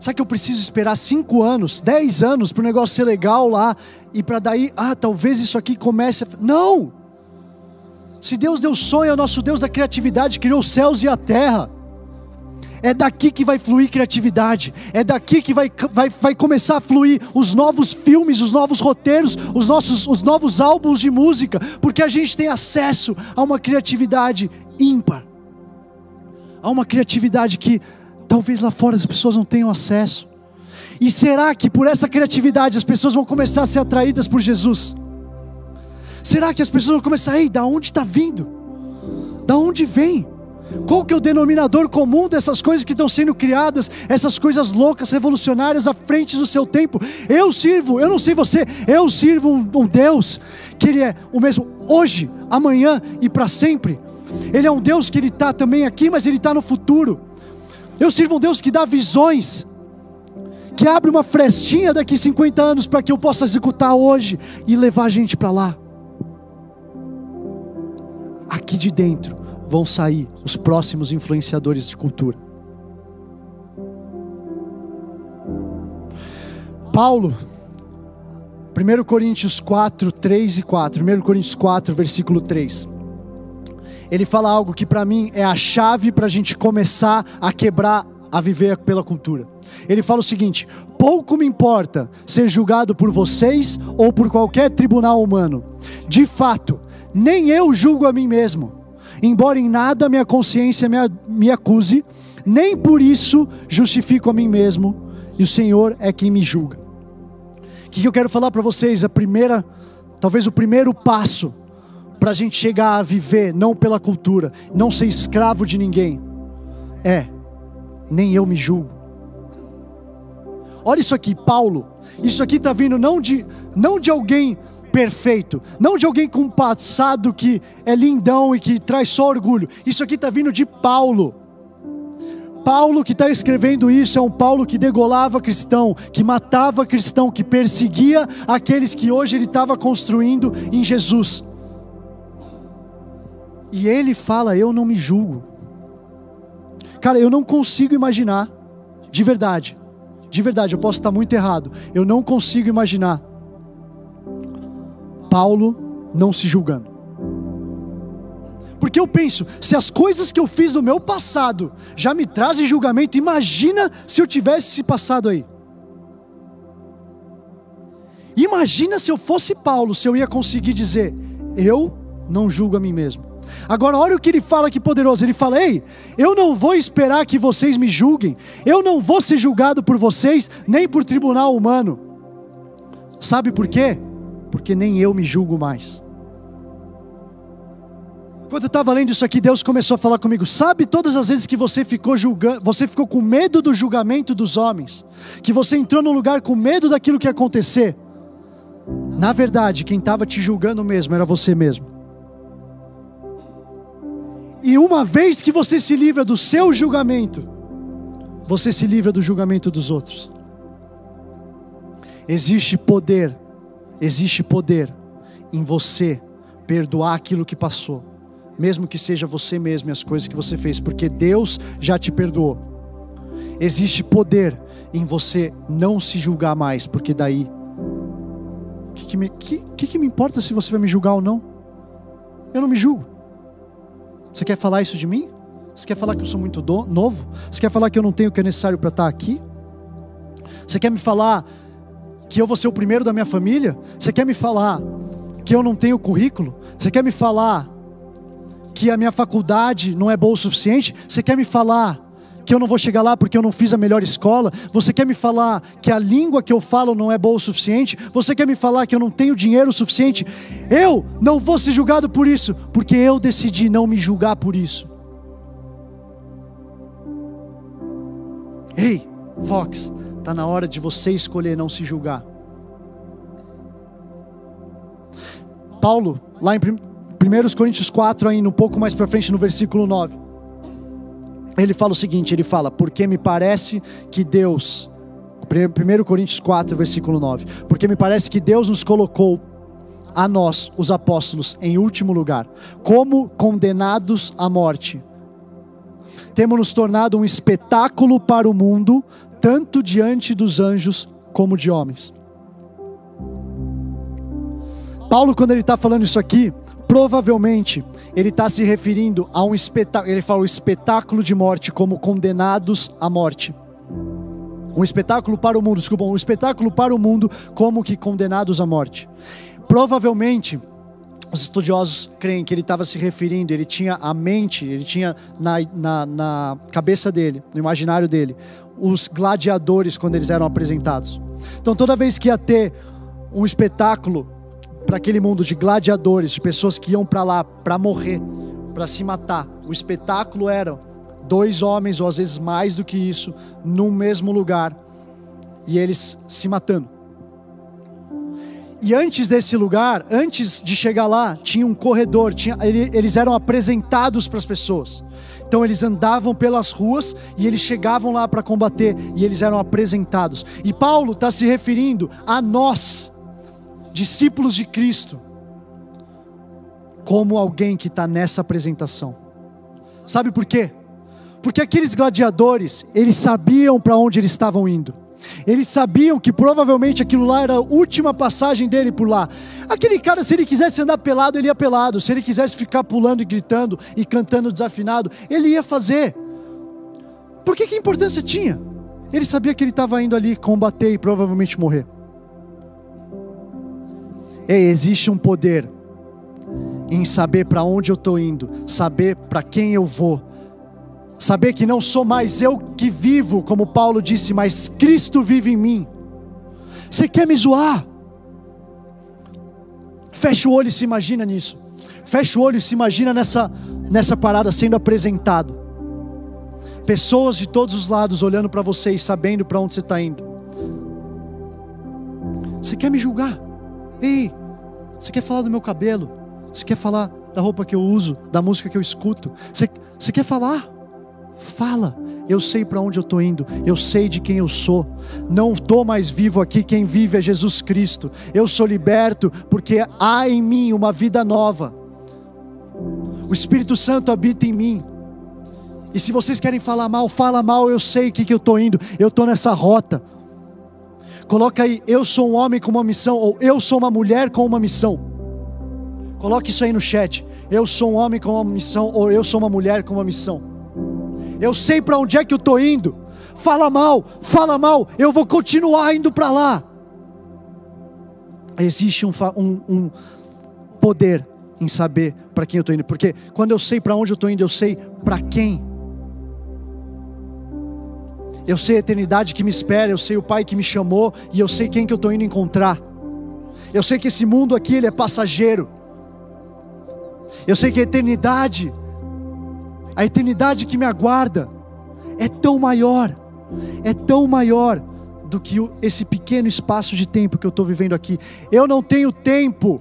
Sabe que eu preciso esperar cinco anos, dez anos para o negócio ser legal lá e para daí, ah, talvez isso aqui comece a. Não! Se Deus deu sonho ao nosso Deus da criatividade, criou os céus e a terra. É daqui que vai fluir criatividade, é daqui que vai, vai, vai começar a fluir os novos filmes, os novos roteiros, os, nossos, os novos álbuns de música, porque a gente tem acesso a uma criatividade ímpar, a uma criatividade que talvez lá fora as pessoas não tenham acesso. E será que por essa criatividade as pessoas vão começar a ser atraídas por Jesus? Será que as pessoas vão começar, ei, da onde está vindo? Da onde vem? Qual que é o denominador comum dessas coisas que estão sendo criadas, essas coisas loucas, revolucionárias à frente do seu tempo? Eu sirvo, eu não sei você, eu sirvo um, um Deus que Ele é o mesmo hoje, amanhã e para sempre. Ele é um Deus que Ele está também aqui, mas Ele está no futuro. Eu sirvo um Deus que dá visões, que abre uma frestinha daqui 50 anos para que eu possa executar hoje e levar a gente para lá. Aqui de dentro vão sair os próximos influenciadores de cultura. Paulo, 1 Coríntios 4, 3 e 4, 1 Coríntios 4, versículo 3. Ele fala algo que para mim é a chave para a gente começar a quebrar, a viver pela cultura. Ele fala o seguinte: pouco me importa ser julgado por vocês ou por qualquer tribunal humano. De fato, nem eu julgo a mim mesmo embora em nada minha consciência me, me acuse, nem por isso justifico a mim mesmo, e o Senhor é quem me julga. O que eu quero falar para vocês? A primeira, talvez o primeiro passo para a gente chegar a viver não pela cultura, não ser escravo de ninguém, é nem eu me julgo. Olha isso aqui, Paulo. Isso aqui está vindo não de, não de alguém perfeito, não de alguém com um passado que é lindão e que traz só orgulho. Isso aqui está vindo de Paulo. Paulo que está escrevendo isso é um Paulo que degolava cristão, que matava cristão, que perseguia aqueles que hoje ele estava construindo em Jesus. E ele fala: Eu não me julgo. Cara, eu não consigo imaginar, de verdade, de verdade, eu posso estar muito errado, eu não consigo imaginar Paulo não se julgando. Porque eu penso, se as coisas que eu fiz no meu passado já me trazem julgamento, imagina se eu tivesse esse passado aí. Imagina se eu fosse Paulo, se eu ia conseguir dizer: Eu não julgo a mim mesmo. Agora, olha o que ele fala que poderoso. Ele fala: Ei, eu não vou esperar que vocês me julguem, eu não vou ser julgado por vocês, nem por tribunal humano. Sabe por quê? Porque nem eu me julgo mais. Quando eu estava lendo isso aqui, Deus começou a falar comigo. Sabe todas as vezes que você ficou julgando, você ficou com medo do julgamento dos homens, que você entrou num lugar com medo daquilo que ia acontecer? Na verdade, quem estava te julgando mesmo era você mesmo. E uma vez que você se livra do seu julgamento, você se livra do julgamento dos outros. Existe poder Existe poder em você perdoar aquilo que passou, mesmo que seja você mesmo e as coisas que você fez, porque Deus já te perdoou. Existe poder em você não se julgar mais, porque daí. O que, que, me, que, que, que me importa se você vai me julgar ou não? Eu não me julgo. Você quer falar isso de mim? Você quer falar que eu sou muito do, novo? Você quer falar que eu não tenho o que é necessário para estar aqui? Você quer me falar que eu vou ser o primeiro da minha família? Você quer me falar que eu não tenho currículo? Você quer me falar que a minha faculdade não é boa o suficiente? Você quer me falar que eu não vou chegar lá porque eu não fiz a melhor escola? Você quer me falar que a língua que eu falo não é boa o suficiente? Você quer me falar que eu não tenho dinheiro suficiente? Eu não vou ser julgado por isso, porque eu decidi não me julgar por isso. Ei, Fox, está na hora de você escolher não se julgar. Paulo, lá em 1 Coríntios 4, ainda um pouco mais para frente, no versículo 9, ele fala o seguinte: ele fala, porque me parece que Deus, 1 Coríntios 4, versículo 9, porque me parece que Deus nos colocou a nós, os apóstolos, em último lugar, como condenados à morte. Temos nos tornado um espetáculo para o mundo, tanto diante dos anjos como de homens. Paulo, quando ele está falando isso aqui, provavelmente ele está se referindo a um espetáculo. Ele fala o espetáculo de morte como condenados à morte. Um espetáculo para o mundo, desculpa, um espetáculo para o mundo como que condenados à morte. Provavelmente, os estudiosos creem que ele estava se referindo, ele tinha a mente, ele tinha na, na, na cabeça dele, no imaginário dele, os gladiadores quando eles eram apresentados. Então, toda vez que ia ter um espetáculo para aquele mundo de gladiadores, de pessoas que iam para lá para morrer, para se matar. O espetáculo era dois homens, ou às vezes mais do que isso, no mesmo lugar, e eles se matando. E antes desse lugar, antes de chegar lá, tinha um corredor, tinha, eles eram apresentados para as pessoas. Então eles andavam pelas ruas e eles chegavam lá para combater e eles eram apresentados. E Paulo está se referindo a nós, discípulos de Cristo, como alguém que está nessa apresentação. Sabe por quê? Porque aqueles gladiadores, eles sabiam para onde eles estavam indo. Eles sabiam que provavelmente aquilo lá era a última passagem dele por lá. Aquele cara, se ele quisesse andar pelado, ele ia pelado. Se ele quisesse ficar pulando e gritando e cantando desafinado, ele ia fazer. Por que, que importância tinha? Ele sabia que ele estava indo ali combater e provavelmente morrer. Ei, existe um poder em saber para onde eu estou indo, saber para quem eu vou, saber que não sou mais eu que vivo, como Paulo disse, mas Cristo vive em mim. Você quer me zoar? Fecha o olho e se imagina nisso. Fecha o olho e se imagina nessa, nessa parada sendo apresentado. Pessoas de todos os lados olhando para você e sabendo para onde você está indo. Você quer me julgar? Ei, você quer falar do meu cabelo? Você quer falar da roupa que eu uso, da música que eu escuto? Você, você quer falar? Fala. Eu sei para onde eu estou indo, eu sei de quem eu sou. Não estou mais vivo aqui, quem vive é Jesus Cristo. Eu sou liberto porque há em mim uma vida nova. O Espírito Santo habita em mim. E se vocês querem falar mal, fala mal, eu sei o que, que eu estou indo, eu estou nessa rota. Coloca aí, eu sou um homem com uma missão, ou eu sou uma mulher com uma missão. Coloque isso aí no chat. Eu sou um homem com uma missão, ou eu sou uma mulher com uma missão. Eu sei para onde é que eu estou indo. Fala mal, fala mal, eu vou continuar indo para lá. Existe um, um, um poder em saber para quem eu estou indo, porque quando eu sei para onde eu estou indo, eu sei para quem eu sei a eternidade que me espera, eu sei o Pai que me chamou e eu sei quem que eu estou indo encontrar. Eu sei que esse mundo aqui ele é passageiro. Eu sei que a eternidade, a eternidade que me aguarda, é tão maior, é tão maior do que esse pequeno espaço de tempo que eu estou vivendo aqui. Eu não tenho tempo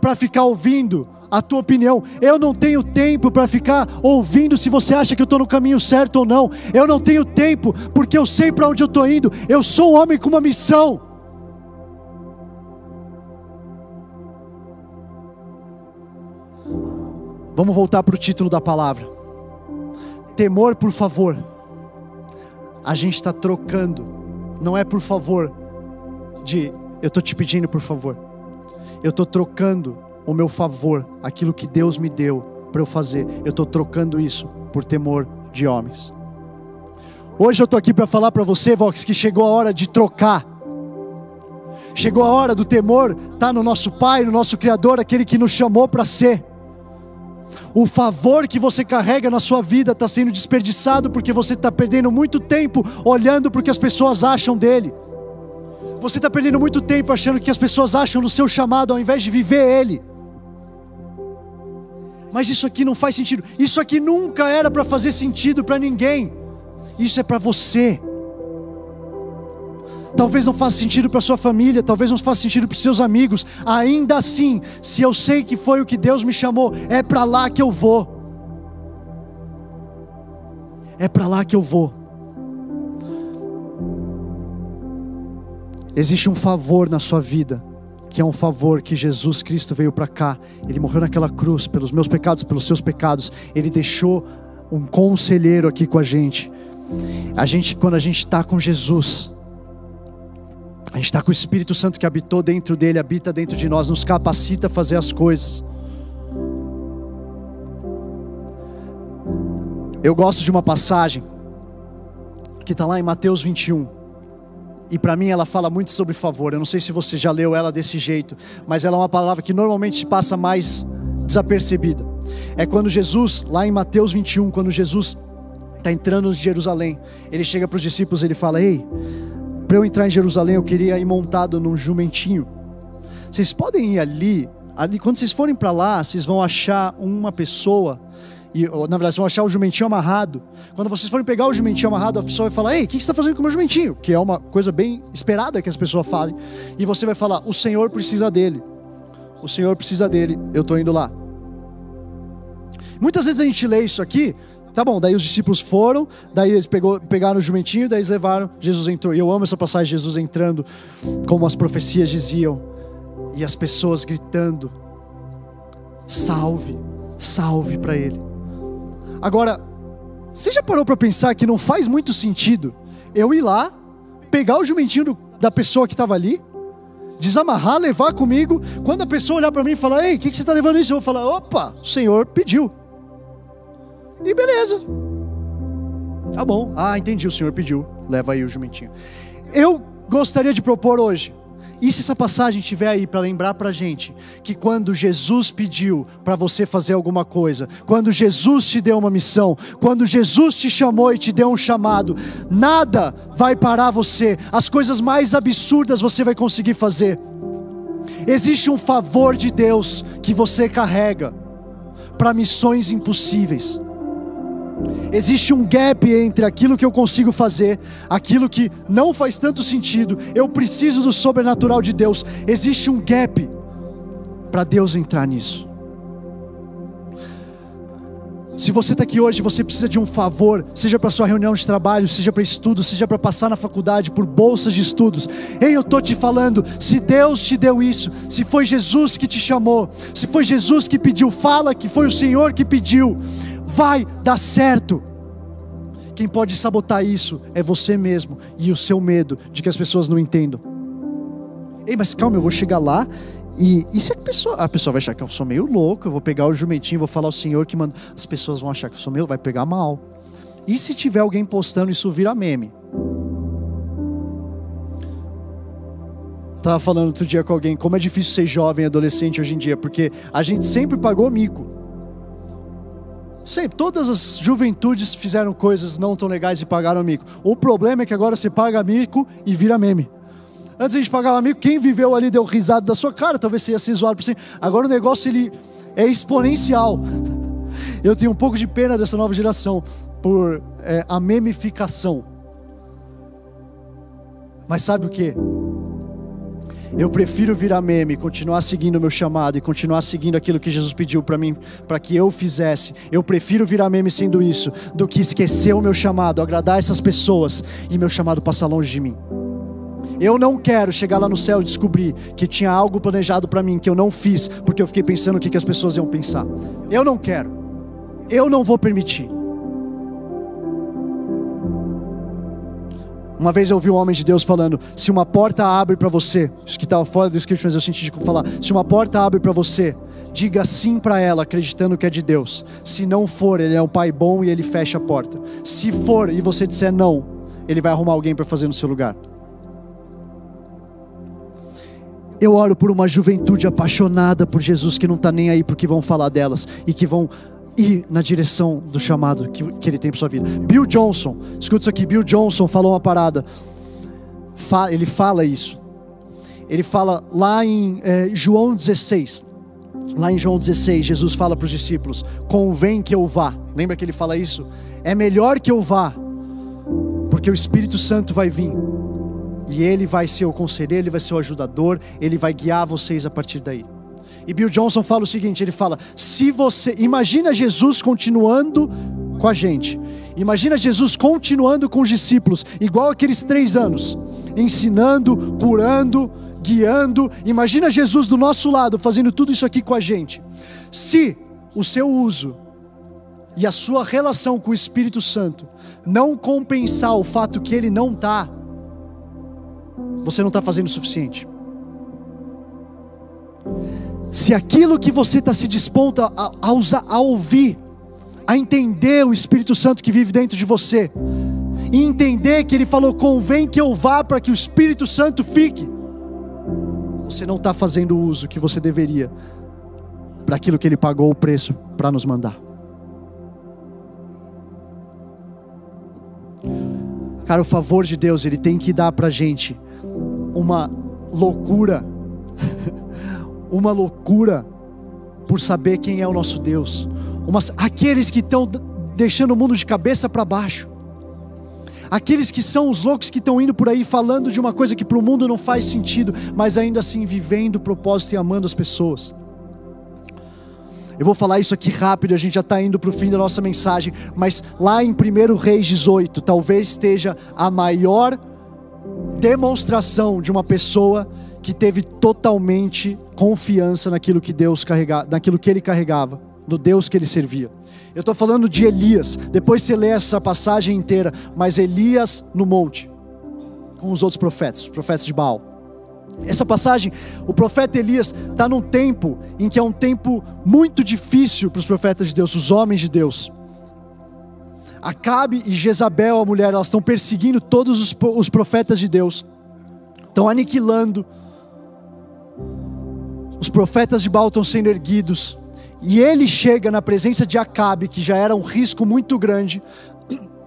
para ficar ouvindo a tua opinião. Eu não tenho tempo para ficar ouvindo se você acha que eu estou no caminho certo ou não. Eu não tenho tempo porque eu sei para onde eu estou indo. Eu sou um homem com uma missão. Vamos voltar para o título da palavra. Temor, por favor. A gente está trocando. Não é por favor de eu estou te pedindo por favor. Eu estou trocando o meu favor, aquilo que Deus me deu para eu fazer. Eu estou trocando isso por temor de homens. Hoje eu estou aqui para falar para você, Vox, que chegou a hora de trocar. Chegou a hora do temor, tá no nosso Pai, no nosso Criador, aquele que nos chamou para ser. O favor que você carrega na sua vida está sendo desperdiçado porque você está perdendo muito tempo olhando para o que as pessoas acham dele. Você está perdendo muito tempo achando que as pessoas acham do seu chamado ao invés de viver ele. Mas isso aqui não faz sentido. Isso aqui nunca era para fazer sentido para ninguém. Isso é para você. Talvez não faça sentido para sua família, talvez não faça sentido para seus amigos. Ainda assim, se eu sei que foi o que Deus me chamou, é para lá que eu vou. É para lá que eu vou. Existe um favor na sua vida, que é um favor que Jesus Cristo veio para cá. Ele morreu naquela cruz pelos meus pecados, pelos seus pecados. Ele deixou um conselheiro aqui com a gente. A gente, quando a gente está com Jesus, a gente está com o Espírito Santo que habitou dentro dele, habita dentro de nós, nos capacita a fazer as coisas. Eu gosto de uma passagem que está lá em Mateus 21 e para mim ela fala muito sobre favor. Eu não sei se você já leu ela desse jeito, mas ela é uma palavra que normalmente passa mais desapercebida. É quando Jesus, lá em Mateus 21, quando Jesus está entrando em Jerusalém, ele chega para os discípulos e ele fala: Ei, para eu entrar em Jerusalém eu queria ir montado num jumentinho. Vocês podem ir ali, ali quando vocês forem para lá, vocês vão achar uma pessoa e na verdade vão achar o jumentinho amarrado. Quando vocês forem pegar o jumentinho amarrado, a pessoa vai falar: Ei, o que você está fazendo com o meu jumentinho? Que é uma coisa bem esperada que as pessoas falem. E você vai falar: O Senhor precisa dele. O Senhor precisa dele. Eu estou indo lá. Muitas vezes a gente lê isso aqui. Tá bom, daí os discípulos foram, daí eles pegou, pegaram o jumentinho, daí eles levaram, Jesus entrou. E eu amo essa passagem, Jesus entrando, como as profecias diziam, e as pessoas gritando: Salve, salve para ele. Agora, você já parou para pensar que não faz muito sentido eu ir lá, pegar o jumentinho do, da pessoa que estava ali, desamarrar, levar comigo. Quando a pessoa olhar para mim e falar: Ei, o que, que você está levando isso? Eu vou falar: Opa, o Senhor pediu. E beleza. Tá bom. Ah, entendi, o Senhor pediu. Leva aí o jumentinho. Eu gostaria de propor hoje e se essa passagem estiver aí para lembrar para gente que quando Jesus pediu para você fazer alguma coisa, quando Jesus te deu uma missão, quando Jesus te chamou e te deu um chamado, nada vai parar você, as coisas mais absurdas você vai conseguir fazer. Existe um favor de Deus que você carrega para missões impossíveis. Existe um gap entre aquilo que eu consigo fazer, aquilo que não faz tanto sentido. Eu preciso do sobrenatural de Deus. Existe um gap para Deus entrar nisso. Se você está aqui hoje, você precisa de um favor, seja para sua reunião de trabalho, seja para estudo, seja para passar na faculdade, por bolsas de estudos. Ei, eu estou te falando, se Deus te deu isso, se foi Jesus que te chamou, se foi Jesus que pediu, fala que foi o Senhor que pediu vai dar certo. Quem pode sabotar isso é você mesmo e o seu medo de que as pessoas não entendam. Ei, mas calma, eu vou chegar lá e, e se a pessoa, a pessoa vai achar que eu sou meio louco, eu vou pegar o jumentinho, vou falar ao Senhor que manda, as pessoas vão achar que eu sou meio, vai pegar mal. E se tiver alguém postando isso vira meme? Tava falando outro dia com alguém como é difícil ser jovem, adolescente hoje em dia, porque a gente sempre pagou mico. Sempre, todas as juventudes fizeram coisas não tão legais e pagaram mico. O problema é que agora você paga mico e vira meme. Antes a gente pagava mico, quem viveu ali deu risada da sua cara, talvez você ia ser zoado por cima. Agora o negócio ele é exponencial. Eu tenho um pouco de pena dessa nova geração por é, a memificação. Mas sabe o que? Eu prefiro virar meme, continuar seguindo o meu chamado e continuar seguindo aquilo que Jesus pediu para mim, para que eu fizesse. Eu prefiro virar meme sendo isso, do que esquecer o meu chamado, agradar essas pessoas e meu chamado passar longe de mim. Eu não quero chegar lá no céu e descobrir que tinha algo planejado para mim que eu não fiz, porque eu fiquei pensando o que, que as pessoas iam pensar. Eu não quero. Eu não vou permitir. Uma vez eu ouvi um homem de Deus falando: se uma porta abre para você, isso que estava fora do script, mas eu senti de falar: se uma porta abre para você, diga sim para ela, acreditando que é de Deus. Se não for, ele é um pai bom e ele fecha a porta. Se for e você disser não, ele vai arrumar alguém para fazer no seu lugar. Eu oro por uma juventude apaixonada por Jesus que não está nem aí porque vão falar delas e que vão ir na direção do chamado que, que ele tem para sua vida. Bill Johnson, escuta isso aqui. Bill Johnson falou uma parada. Fa, ele fala isso. Ele fala lá em é, João 16. Lá em João 16, Jesus fala para os discípulos: Convém que eu vá. Lembra que ele fala isso? É melhor que eu vá, porque o Espírito Santo vai vir. E ele vai ser o conselheiro, ele vai ser o ajudador, ele vai guiar vocês a partir daí. E Bill Johnson fala o seguinte: ele fala, se você. Imagina Jesus continuando com a gente. Imagina Jesus continuando com os discípulos, igual aqueles três anos, ensinando, curando, guiando. Imagina Jesus do nosso lado, fazendo tudo isso aqui com a gente. Se o seu uso e a sua relação com o Espírito Santo não compensar o fato que ele não está, você não está fazendo o suficiente. Se aquilo que você está se dispondo a, a, usar, a ouvir, a entender o Espírito Santo que vive dentro de você, e entender que Ele falou: convém que eu vá para que o Espírito Santo fique, você não está fazendo o uso que você deveria para aquilo que Ele pagou o preço para nos mandar. Cara, o favor de Deus, Ele tem que dar para gente uma loucura, uma loucura por saber quem é o nosso Deus. Uma, aqueles que estão deixando o mundo de cabeça para baixo, aqueles que são os loucos que estão indo por aí falando de uma coisa que para o mundo não faz sentido, mas ainda assim vivendo o propósito e amando as pessoas. Eu vou falar isso aqui rápido, a gente já está indo para o fim da nossa mensagem, mas lá em 1 Reis 18, talvez esteja a maior demonstração de uma pessoa que teve totalmente confiança naquilo que Deus carregava, naquilo que ele carregava, no Deus que ele servia. Eu estou falando de Elias. Depois você lê essa passagem inteira, mas Elias no monte, com os outros profetas, os profetas de Baal. Essa passagem, o profeta Elias está num tempo em que é um tempo muito difícil para os profetas de Deus, os homens de Deus. Acabe e Jezabel, a mulher, elas estão perseguindo todos os, os profetas de Deus, estão aniquilando. Profetas de Baal estão sendo erguidos. E ele chega na presença de Acabe, que já era um risco muito grande.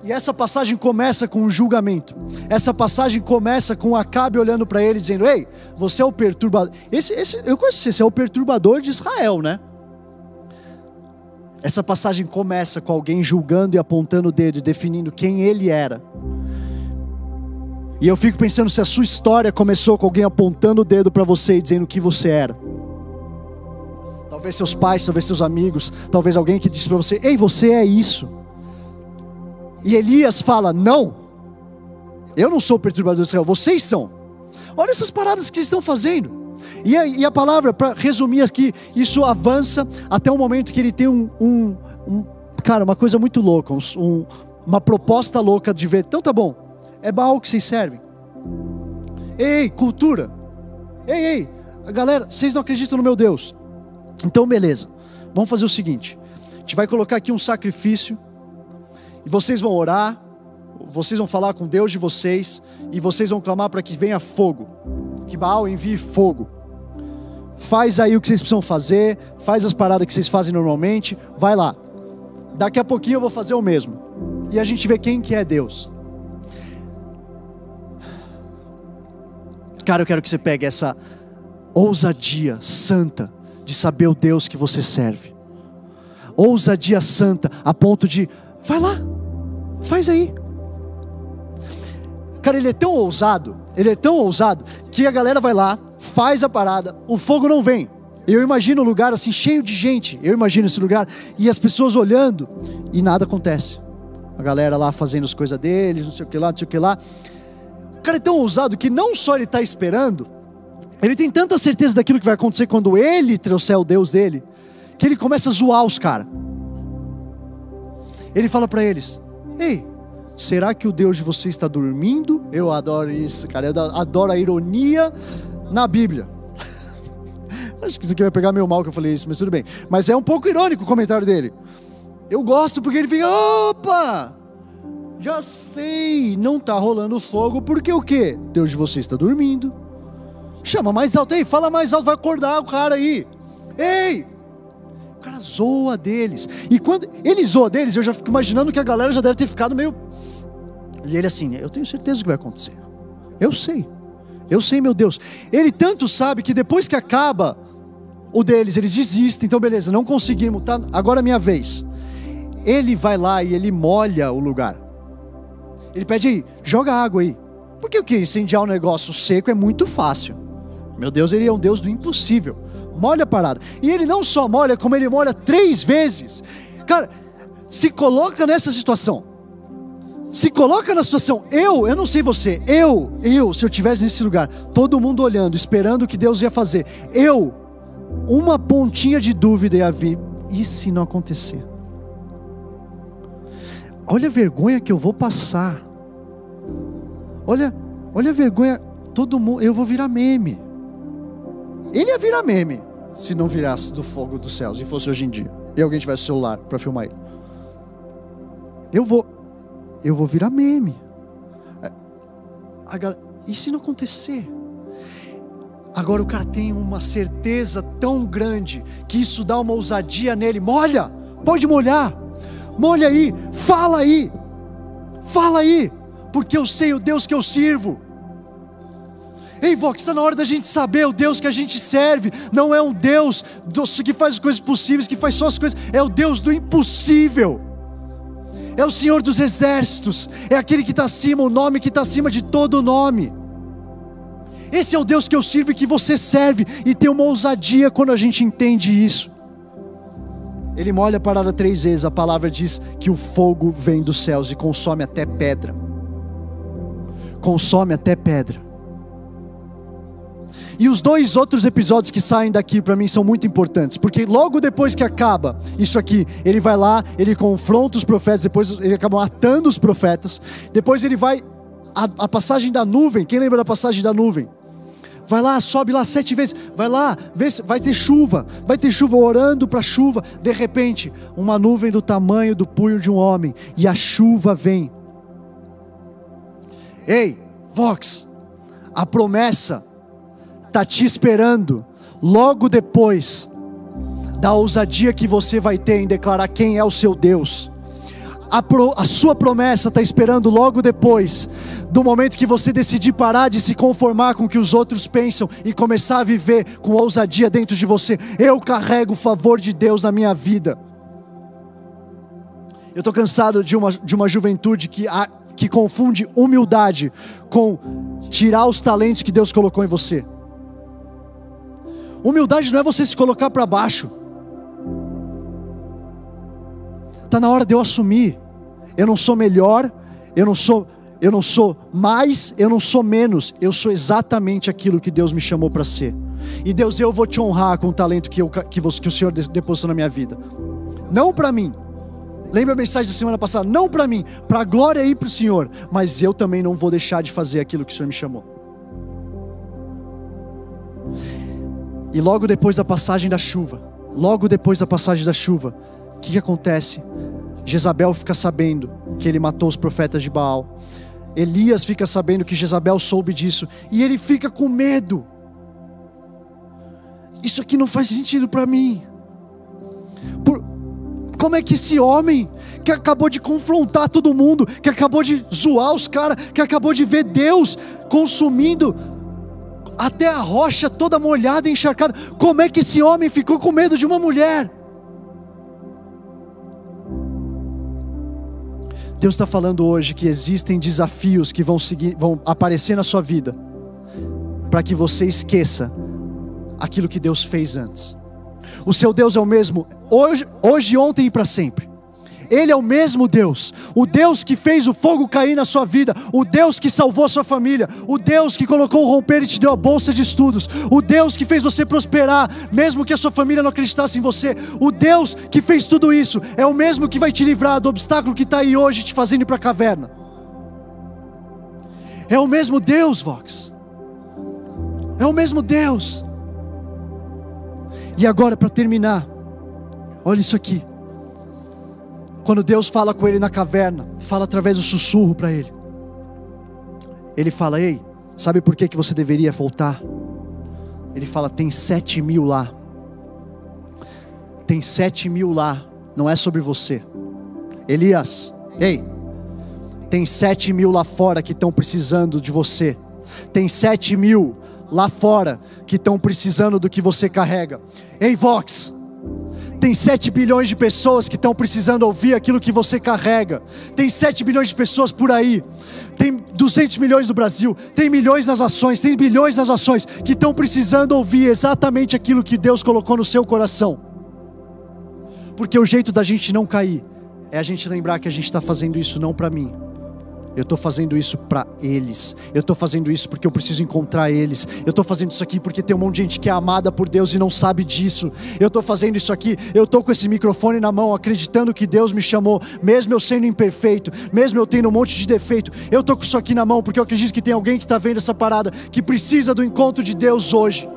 E essa passagem começa com um julgamento. Essa passagem começa com Acabe olhando para ele dizendo: Ei, você é o perturbador. Esse, esse, eu conheço você é o perturbador de Israel, né? Essa passagem começa com alguém julgando e apontando o dedo, definindo quem ele era. E eu fico pensando se a sua história começou com alguém apontando o dedo para você e dizendo o que você era. Talvez seus pais, talvez seus amigos, talvez alguém que disse para você: "Ei, você é isso". E Elias fala: "Não. Eu não sou o perturbador de Israel, vocês são. Olha essas paradas que vocês estão fazendo. E a, e a palavra, para resumir aqui, isso avança até o momento que ele tem um, um, um cara, uma coisa muito louca, um, uma proposta louca de ver. Então tá bom, é Baal que vocês servem. Ei, cultura. Ei, ei, galera, vocês não acreditam no meu Deus. Então beleza, vamos fazer o seguinte: a gente vai colocar aqui um sacrifício, e vocês vão orar, vocês vão falar com Deus de vocês, e vocês vão clamar para que venha fogo que Baal envie fogo. Faz aí o que vocês precisam fazer, faz as paradas que vocês fazem normalmente, vai lá. Daqui a pouquinho eu vou fazer o mesmo. E a gente vê quem que é Deus. Cara, eu quero que você pegue essa ousadia santa de saber o Deus que você serve. Ousadia santa a ponto de, vai lá, faz aí. Cara, ele é tão ousado, ele é tão ousado, que a galera vai lá, faz a parada, o fogo não vem. Eu imagino um lugar assim, cheio de gente, eu imagino esse lugar, e as pessoas olhando, e nada acontece. A galera lá fazendo as coisas deles, não sei o que lá, não sei o que lá. cara é tão ousado que não só ele está esperando, ele tem tanta certeza daquilo que vai acontecer quando ele trouxer o Deus dele, que ele começa a zoar os caras. Ele fala para eles: Ei, será que o Deus de vocês está dormindo? Eu adoro isso, cara. Eu adoro a ironia na Bíblia. Acho que isso aqui vai pegar meio mal que eu falei isso, mas tudo bem. Mas é um pouco irônico o comentário dele. Eu gosto porque ele fica: opa! Já sei, não tá rolando fogo porque o quê? Deus de vocês está dormindo. Chama mais alto aí, fala mais alto, vai acordar o cara aí. Ei! O cara zoa deles. E quando ele zoa deles, eu já fico imaginando que a galera já deve ter ficado meio. E ele assim, eu tenho certeza que vai acontecer. Eu sei. Eu sei, meu Deus. Ele tanto sabe que depois que acaba o deles, eles desistem. Então, beleza, não conseguimos, tá? Agora é minha vez. Ele vai lá e ele molha o lugar. Ele pede aí, joga água aí. Porque o que? Incendiar um negócio seco é muito fácil. Meu Deus, ele é um Deus do impossível. Molha a parada. E ele não só molha, como ele molha três vezes. Cara, se coloca nessa situação. Se coloca na situação. Eu, eu não sei você. Eu, eu, se eu tivesse nesse lugar, todo mundo olhando, esperando o que Deus ia fazer. Eu, uma pontinha de dúvida ia vir. E se não acontecer? Olha a vergonha que eu vou passar. Olha, olha a vergonha. Todo mundo, eu vou virar meme. Ele ia virar meme se não virasse do fogo dos céus e fosse hoje em dia. E alguém tivesse celular para filmar ele. Eu vou, eu vou virar meme. É, e se não acontecer? Agora o cara tem uma certeza tão grande que isso dá uma ousadia nele. Molha, pode molhar, molha aí, fala aí, fala aí porque eu sei o Deus que eu sirvo. Ei, Vox, está na hora da gente saber o Deus que a gente serve. Não é um Deus que faz as coisas possíveis, que faz só as coisas. É o Deus do impossível. É o Senhor dos exércitos. É aquele que está acima, o nome que está acima de todo nome. Esse é o Deus que eu sirvo e que você serve. E tem uma ousadia quando a gente entende isso. Ele molha a parada três vezes. A palavra diz que o fogo vem dos céus e consome até pedra consome até pedra. E os dois outros episódios que saem daqui para mim são muito importantes, porque logo depois que acaba isso aqui, ele vai lá, ele confronta os profetas, depois ele acaba matando os profetas, depois ele vai a, a passagem da nuvem. Quem lembra da passagem da nuvem? Vai lá, sobe lá sete vezes. Vai lá, vê se vai ter chuva. Vai ter chuva orando para chuva. De repente, uma nuvem do tamanho do punho de um homem e a chuva vem. Ei, Vox, a promessa está te esperando logo depois da ousadia que você vai ter em declarar quem é o seu Deus. A, pro, a sua promessa está esperando logo depois do momento que você decidir parar de se conformar com o que os outros pensam e começar a viver com ousadia dentro de você. Eu carrego o favor de Deus na minha vida. Eu estou cansado de uma, de uma juventude que a, que confunde humildade com tirar os talentos que Deus colocou em você. Humildade não é você se colocar para baixo. Está na hora de eu assumir. Eu não sou melhor, eu não sou, eu não sou mais, eu não sou menos. Eu sou exatamente aquilo que Deus me chamou para ser. E Deus, eu vou te honrar com o talento que, eu, que, você, que o Senhor depositou na minha vida. Não para mim, Lembra a mensagem da semana passada? Não para mim, para a glória e para o Senhor, mas eu também não vou deixar de fazer aquilo que o Senhor me chamou. E logo depois da passagem da chuva, logo depois da passagem da chuva, o que, que acontece? Jezabel fica sabendo que ele matou os profetas de Baal. Elias fica sabendo que Jezabel soube disso e ele fica com medo. Isso aqui não faz sentido para mim. Por, como é que esse homem, que acabou de confrontar todo mundo, que acabou de zoar os caras, que acabou de ver Deus consumindo até a rocha toda molhada encharcada, como é que esse homem ficou com medo de uma mulher? Deus está falando hoje que existem desafios que vão, seguir, vão aparecer na sua vida, para que você esqueça aquilo que Deus fez antes. O seu Deus é o mesmo hoje, hoje ontem e para sempre. Ele é o mesmo Deus, o Deus que fez o fogo cair na sua vida, o Deus que salvou sua família, o Deus que colocou o romper e te deu a bolsa de estudos, o Deus que fez você prosperar, mesmo que a sua família não acreditasse em você, o Deus que fez tudo isso, é o mesmo que vai te livrar do obstáculo que está aí hoje te fazendo ir para a caverna. É o mesmo Deus, Vox. É o mesmo Deus. E agora, para terminar, olha isso aqui. Quando Deus fala com ele na caverna, fala através do sussurro para ele. Ele fala: Ei, sabe por que, que você deveria voltar? Ele fala: Tem sete mil lá. Tem sete mil lá. Não é sobre você. Elias, ei, tem sete mil lá fora que estão precisando de você. Tem sete mil lá fora que estão precisando do que você carrega. Ei, Vox, tem 7 bilhões de pessoas que estão precisando ouvir aquilo que você carrega. Tem 7 bilhões de pessoas por aí. Tem 200 milhões no Brasil. Tem milhões nas ações. Tem bilhões nas ações que estão precisando ouvir exatamente aquilo que Deus colocou no seu coração. Porque o jeito da gente não cair é a gente lembrar que a gente está fazendo isso não para mim, eu estou fazendo isso para eles. Eu estou fazendo isso porque eu preciso encontrar eles. Eu estou fazendo isso aqui porque tem um monte de gente que é amada por Deus e não sabe disso. Eu estou fazendo isso aqui. Eu estou com esse microfone na mão, acreditando que Deus me chamou, mesmo eu sendo imperfeito, mesmo eu tendo um monte de defeito. Eu estou com isso aqui na mão porque eu acredito que tem alguém que está vendo essa parada que precisa do encontro de Deus hoje.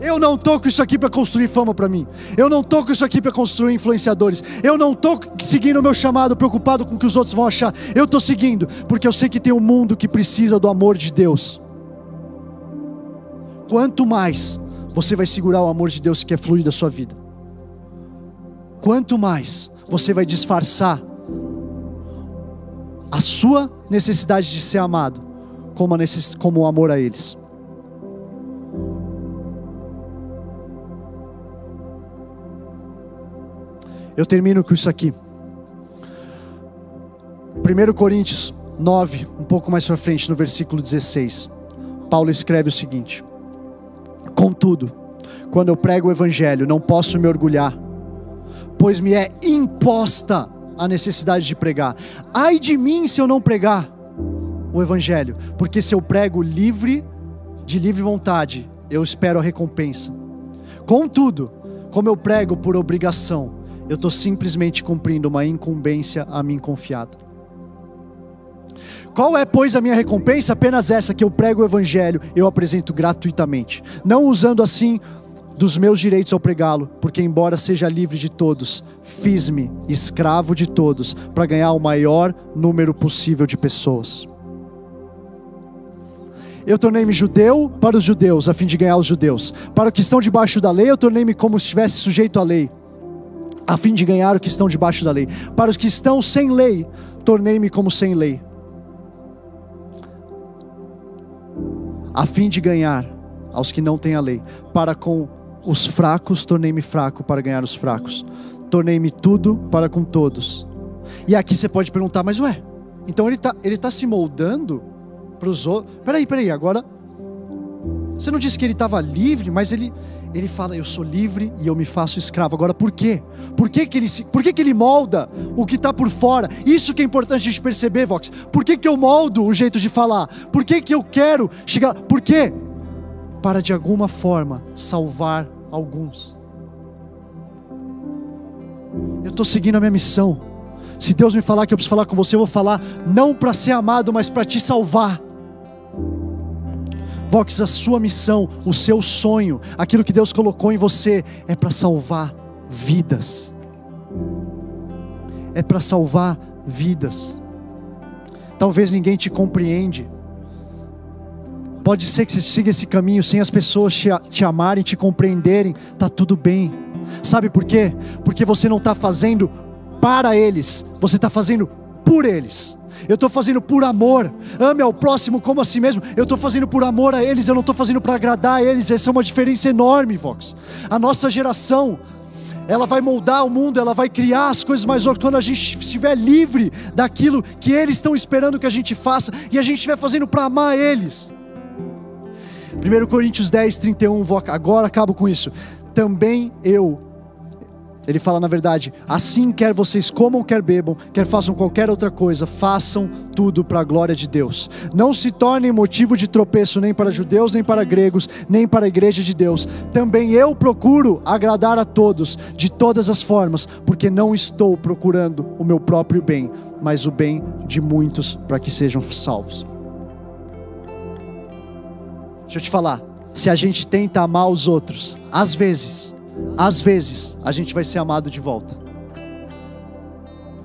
Eu não estou com isso aqui para construir fama para mim. Eu não estou com isso aqui para construir influenciadores. Eu não estou seguindo o meu chamado, preocupado com o que os outros vão achar. Eu estou seguindo porque eu sei que tem um mundo que precisa do amor de Deus. Quanto mais você vai segurar o amor de Deus que é fluir da sua vida, quanto mais você vai disfarçar a sua necessidade de ser amado como, necess... como o amor a eles. Eu termino com isso aqui. 1 Coríntios 9, um pouco mais para frente, no versículo 16. Paulo escreve o seguinte: Contudo, quando eu prego o evangelho, não posso me orgulhar, pois me é imposta a necessidade de pregar. Ai de mim se eu não pregar o evangelho, porque se eu prego livre, de livre vontade, eu espero a recompensa. Contudo, como eu prego por obrigação, eu estou simplesmente cumprindo uma incumbência a mim confiada. Qual é, pois, a minha recompensa? Apenas essa, que eu prego o Evangelho, eu apresento gratuitamente, não usando assim dos meus direitos ao pregá-lo, porque, embora seja livre de todos, fiz-me escravo de todos, para ganhar o maior número possível de pessoas. Eu tornei-me judeu para os judeus, a fim de ganhar os judeus. Para os que estão debaixo da lei, eu tornei-me como se estivesse sujeito à lei a fim de ganhar os que estão debaixo da lei. Para os que estão sem lei, tornei-me como sem lei, a fim de ganhar aos que não têm a lei. Para com os fracos, tornei-me fraco para ganhar os fracos. Tornei-me tudo para com todos. E aqui você pode perguntar, mas ué, então ele está ele tá se moldando para os outros. Peraí, peraí, agora. Você não disse que ele estava livre, mas ele, ele fala: Eu sou livre e eu me faço escravo. Agora, por quê? Por que, que, ele, por que, que ele molda o que está por fora? Isso que é importante a gente perceber, Vox. Por que, que eu moldo o jeito de falar? Por que, que eu quero chegar? Por quê? Para de alguma forma salvar alguns. Eu estou seguindo a minha missão. Se Deus me falar que eu preciso falar com você, eu vou falar não para ser amado, mas para te salvar. Vox, a sua missão, o seu sonho, aquilo que Deus colocou em você é para salvar vidas. É para salvar vidas. Talvez ninguém te compreende. Pode ser que você siga esse caminho sem as pessoas te, te amarem, te compreenderem, tá tudo bem. Sabe por quê? Porque você não está fazendo para eles, você está fazendo por eles eu estou fazendo por amor. Ame ao próximo como a si mesmo. Eu estou fazendo por amor a eles, eu não estou fazendo para agradar a eles. Essa é uma diferença enorme, Vox. A nossa geração, ela vai moldar o mundo, ela vai criar as coisas mais quando a gente estiver livre daquilo que eles estão esperando que a gente faça e a gente estiver fazendo para amar eles. 1 Coríntios 10, 31, agora acabo com isso. Também eu, Ele fala na verdade: assim quer vocês comam, quer bebam, quer façam qualquer outra coisa, façam tudo para a glória de Deus. Não se tornem motivo de tropeço nem para judeus, nem para gregos, nem para a igreja de Deus. Também eu procuro agradar a todos, de todas as formas, porque não estou procurando o meu próprio bem, mas o bem de muitos para que sejam salvos. Deixa eu te falar, se a gente tenta amar os outros, às vezes, às vezes a gente vai ser amado de volta.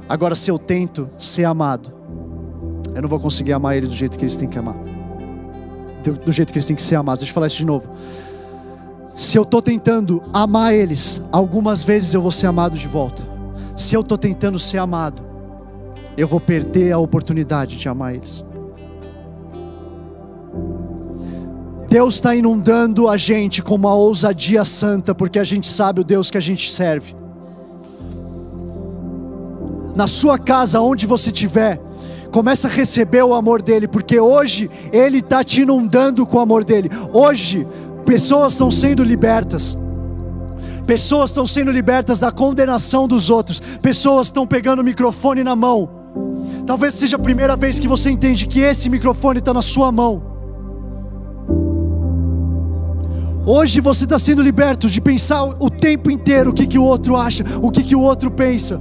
Agora, se eu tento ser amado, eu não vou conseguir amar ele do jeito que eles têm que amar, do, jeito que eles têm que ser amados. Deixa eu falar isso de novo. Se eu estou tentando amar eles, algumas vezes eu vou ser amado de volta. Se eu estou tentando ser amado, eu vou perder a oportunidade de amar eles. Deus está inundando a gente com uma ousadia santa, porque a gente sabe o Deus que a gente serve. Na sua casa, onde você estiver, começa a receber o amor dele, porque hoje ele está te inundando com o amor dele. Hoje, pessoas estão sendo libertas. Pessoas estão sendo libertas da condenação dos outros. Pessoas estão pegando o microfone na mão. Talvez seja a primeira vez que você entende que esse microfone está na sua mão. Hoje você está sendo liberto de pensar o tempo inteiro o que, que o outro acha, o que, que o outro pensa.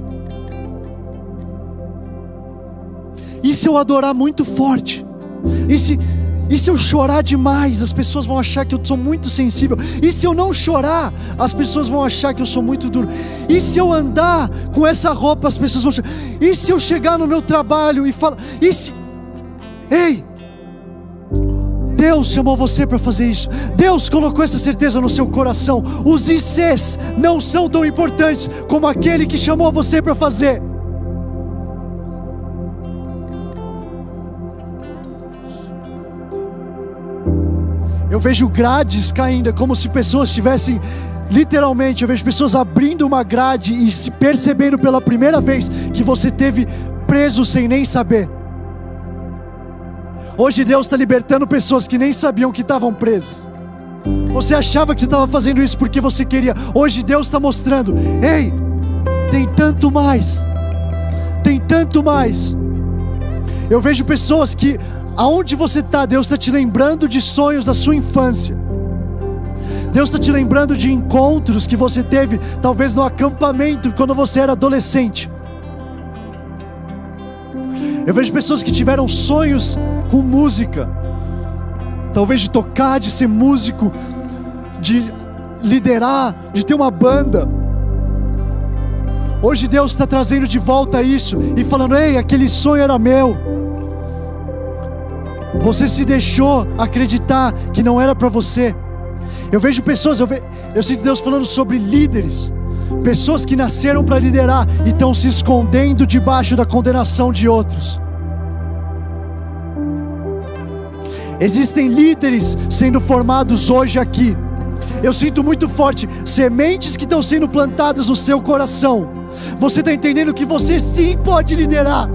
E se eu adorar muito forte? E se, e se eu chorar demais? As pessoas vão achar que eu sou muito sensível. E se eu não chorar? As pessoas vão achar que eu sou muito duro. E se eu andar com essa roupa? As pessoas vão achar. E se eu chegar no meu trabalho e falar. E se. Ei! Deus chamou você para fazer isso. Deus colocou essa certeza no seu coração. Os ICs não são tão importantes como aquele que chamou você para fazer. Eu vejo grades caindo, é como se pessoas estivessem literalmente, eu vejo pessoas abrindo uma grade e se percebendo pela primeira vez que você teve preso sem nem saber. Hoje Deus está libertando pessoas que nem sabiam que estavam presas. Você achava que você estava fazendo isso porque você queria. Hoje Deus está mostrando: ei, tem tanto mais. Tem tanto mais. Eu vejo pessoas que, aonde você está, Deus está te lembrando de sonhos da sua infância. Deus está te lembrando de encontros que você teve, talvez no acampamento, quando você era adolescente. Eu vejo pessoas que tiveram sonhos com música, talvez de tocar, de ser músico, de liderar, de ter uma banda. Hoje Deus está trazendo de volta isso e falando: ei, aquele sonho era meu. Você se deixou acreditar que não era para você. Eu vejo pessoas, eu, ve, eu sinto Deus falando sobre líderes, pessoas que nasceram para liderar e estão se escondendo debaixo da condenação de outros. Existem líderes sendo formados hoje aqui. Eu sinto muito forte sementes que estão sendo plantadas no seu coração. Você está entendendo que você sim pode liderar.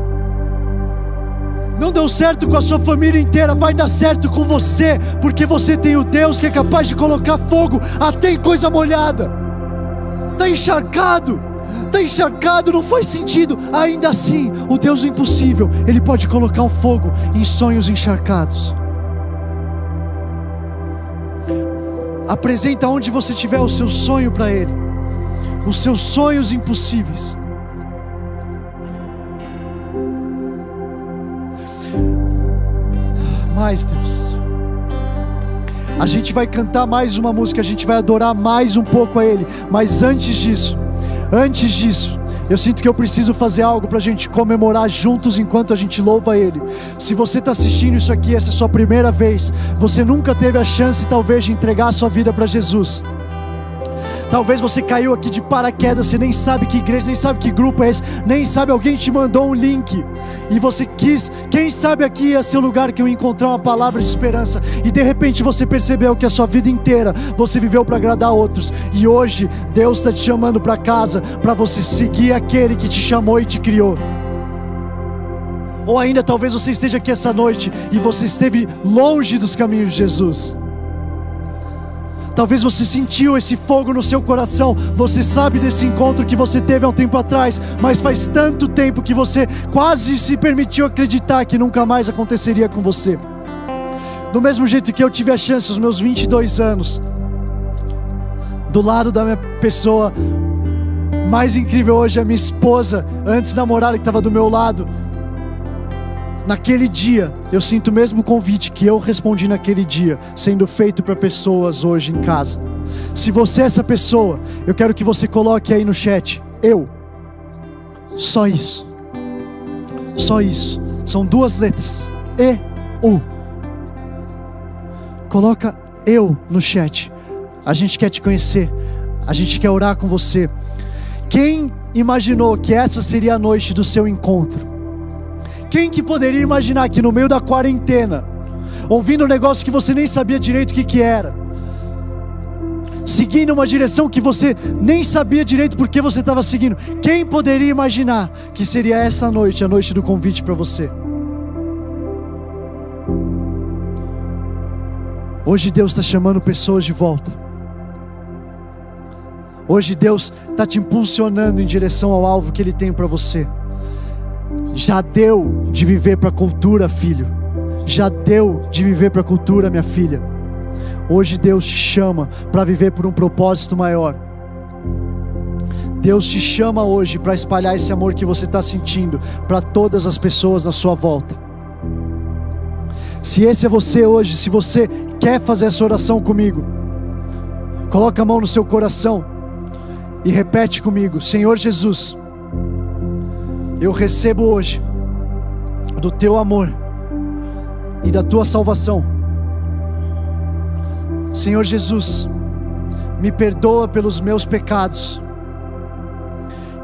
Não deu certo com a sua família inteira, vai dar certo com você, porque você tem o Deus que é capaz de colocar fogo até em coisa molhada. Está encharcado, está encharcado, não faz sentido. Ainda assim, o Deus impossível, Ele pode colocar um fogo em sonhos encharcados. Apresenta onde você tiver o seu sonho para Ele, os seus sonhos impossíveis. Mais, Deus. A gente vai cantar mais uma música, a gente vai adorar mais um pouco a Ele, mas antes disso, antes disso, eu sinto que eu preciso fazer algo para a gente comemorar juntos enquanto a gente louva Ele. Se você está assistindo isso aqui, essa é a sua primeira vez, você nunca teve a chance, talvez, de entregar a sua vida para Jesus. Talvez você caiu aqui de paraquedas, você nem sabe que igreja, nem sabe que grupo é esse, nem sabe alguém te mandou um link e você quis, quem sabe aqui é seu lugar que eu encontrar uma palavra de esperança e de repente você percebeu que a sua vida inteira você viveu para agradar outros e hoje Deus está te chamando para casa para você seguir aquele que te chamou e te criou. Ou ainda talvez você esteja aqui essa noite e você esteve longe dos caminhos de Jesus. Talvez você sentiu esse fogo no seu coração. Você sabe desse encontro que você teve há um tempo atrás, mas faz tanto tempo que você quase se permitiu acreditar que nunca mais aconteceria com você. Do mesmo jeito que eu tive a chance aos meus 22 anos, do lado da minha pessoa mais incrível hoje, a minha esposa, antes namorada que estava do meu lado. Naquele dia, eu sinto o mesmo convite que eu respondi naquele dia, sendo feito para pessoas hoje em casa. Se você é essa pessoa, eu quero que você coloque aí no chat, eu. Só isso. Só isso. São duas letras. E U. Coloca eu no chat. A gente quer te conhecer. A gente quer orar com você. Quem imaginou que essa seria a noite do seu encontro? Quem que poderia imaginar que no meio da quarentena, ouvindo um negócio que você nem sabia direito o que, que era, seguindo uma direção que você nem sabia direito porque você estava seguindo, quem poderia imaginar que seria essa noite, a noite do convite para você? Hoje Deus está chamando pessoas de volta. Hoje Deus está te impulsionando em direção ao alvo que Ele tem para você. Já deu de viver para a cultura, filho. Já deu de viver para a cultura, minha filha. Hoje Deus te chama para viver por um propósito maior. Deus te chama hoje para espalhar esse amor que você está sentindo para todas as pessoas na sua volta. Se esse é você hoje, se você quer fazer essa oração comigo, coloca a mão no seu coração e repete comigo: Senhor Jesus eu recebo hoje do teu amor e da tua salvação. Senhor Jesus, me perdoa pelos meus pecados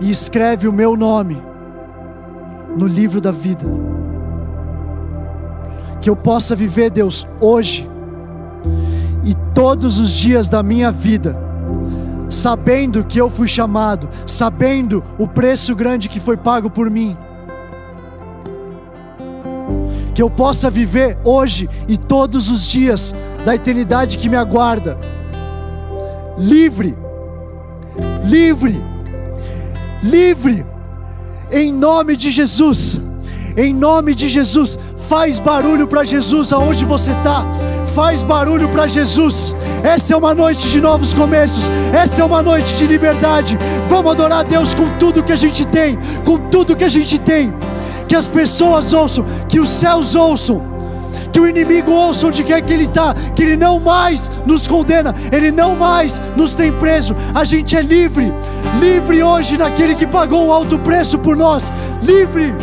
e escreve o meu nome no livro da vida. Que eu possa viver, Deus, hoje e todos os dias da minha vida sabendo que eu fui chamado, sabendo o preço grande que foi pago por mim. Que eu possa viver hoje e todos os dias da eternidade que me aguarda, livre, livre, livre, em nome de Jesus, em nome de Jesus, faz barulho para Jesus aonde você está faz barulho para Jesus. Essa é uma noite de novos começos, essa é uma noite de liberdade. Vamos adorar a Deus com tudo que a gente tem, com tudo que a gente tem. Que as pessoas ouçam, que os céus ouçam, que o inimigo ouça onde quer que ele está, que ele não mais nos condena, ele não mais nos tem preso. A gente é livre, livre hoje naquele que pagou um alto preço por nós, livre.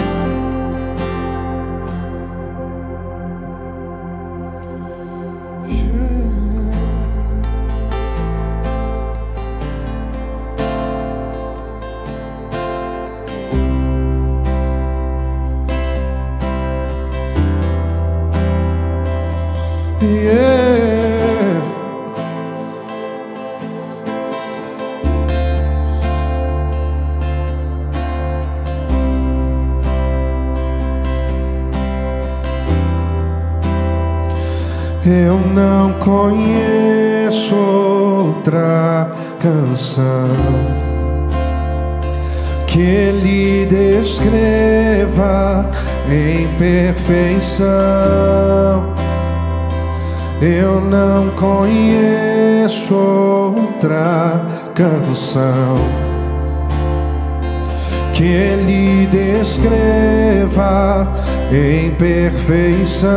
Perfeição.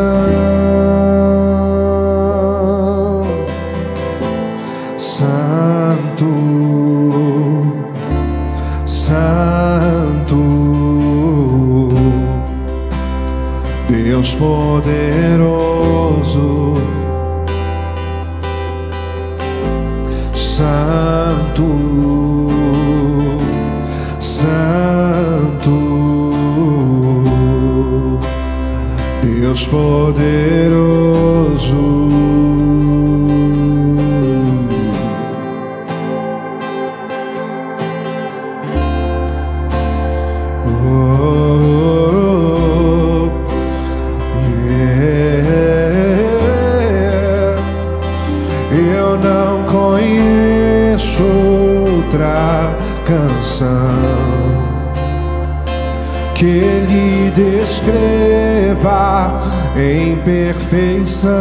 descreva em perfeição.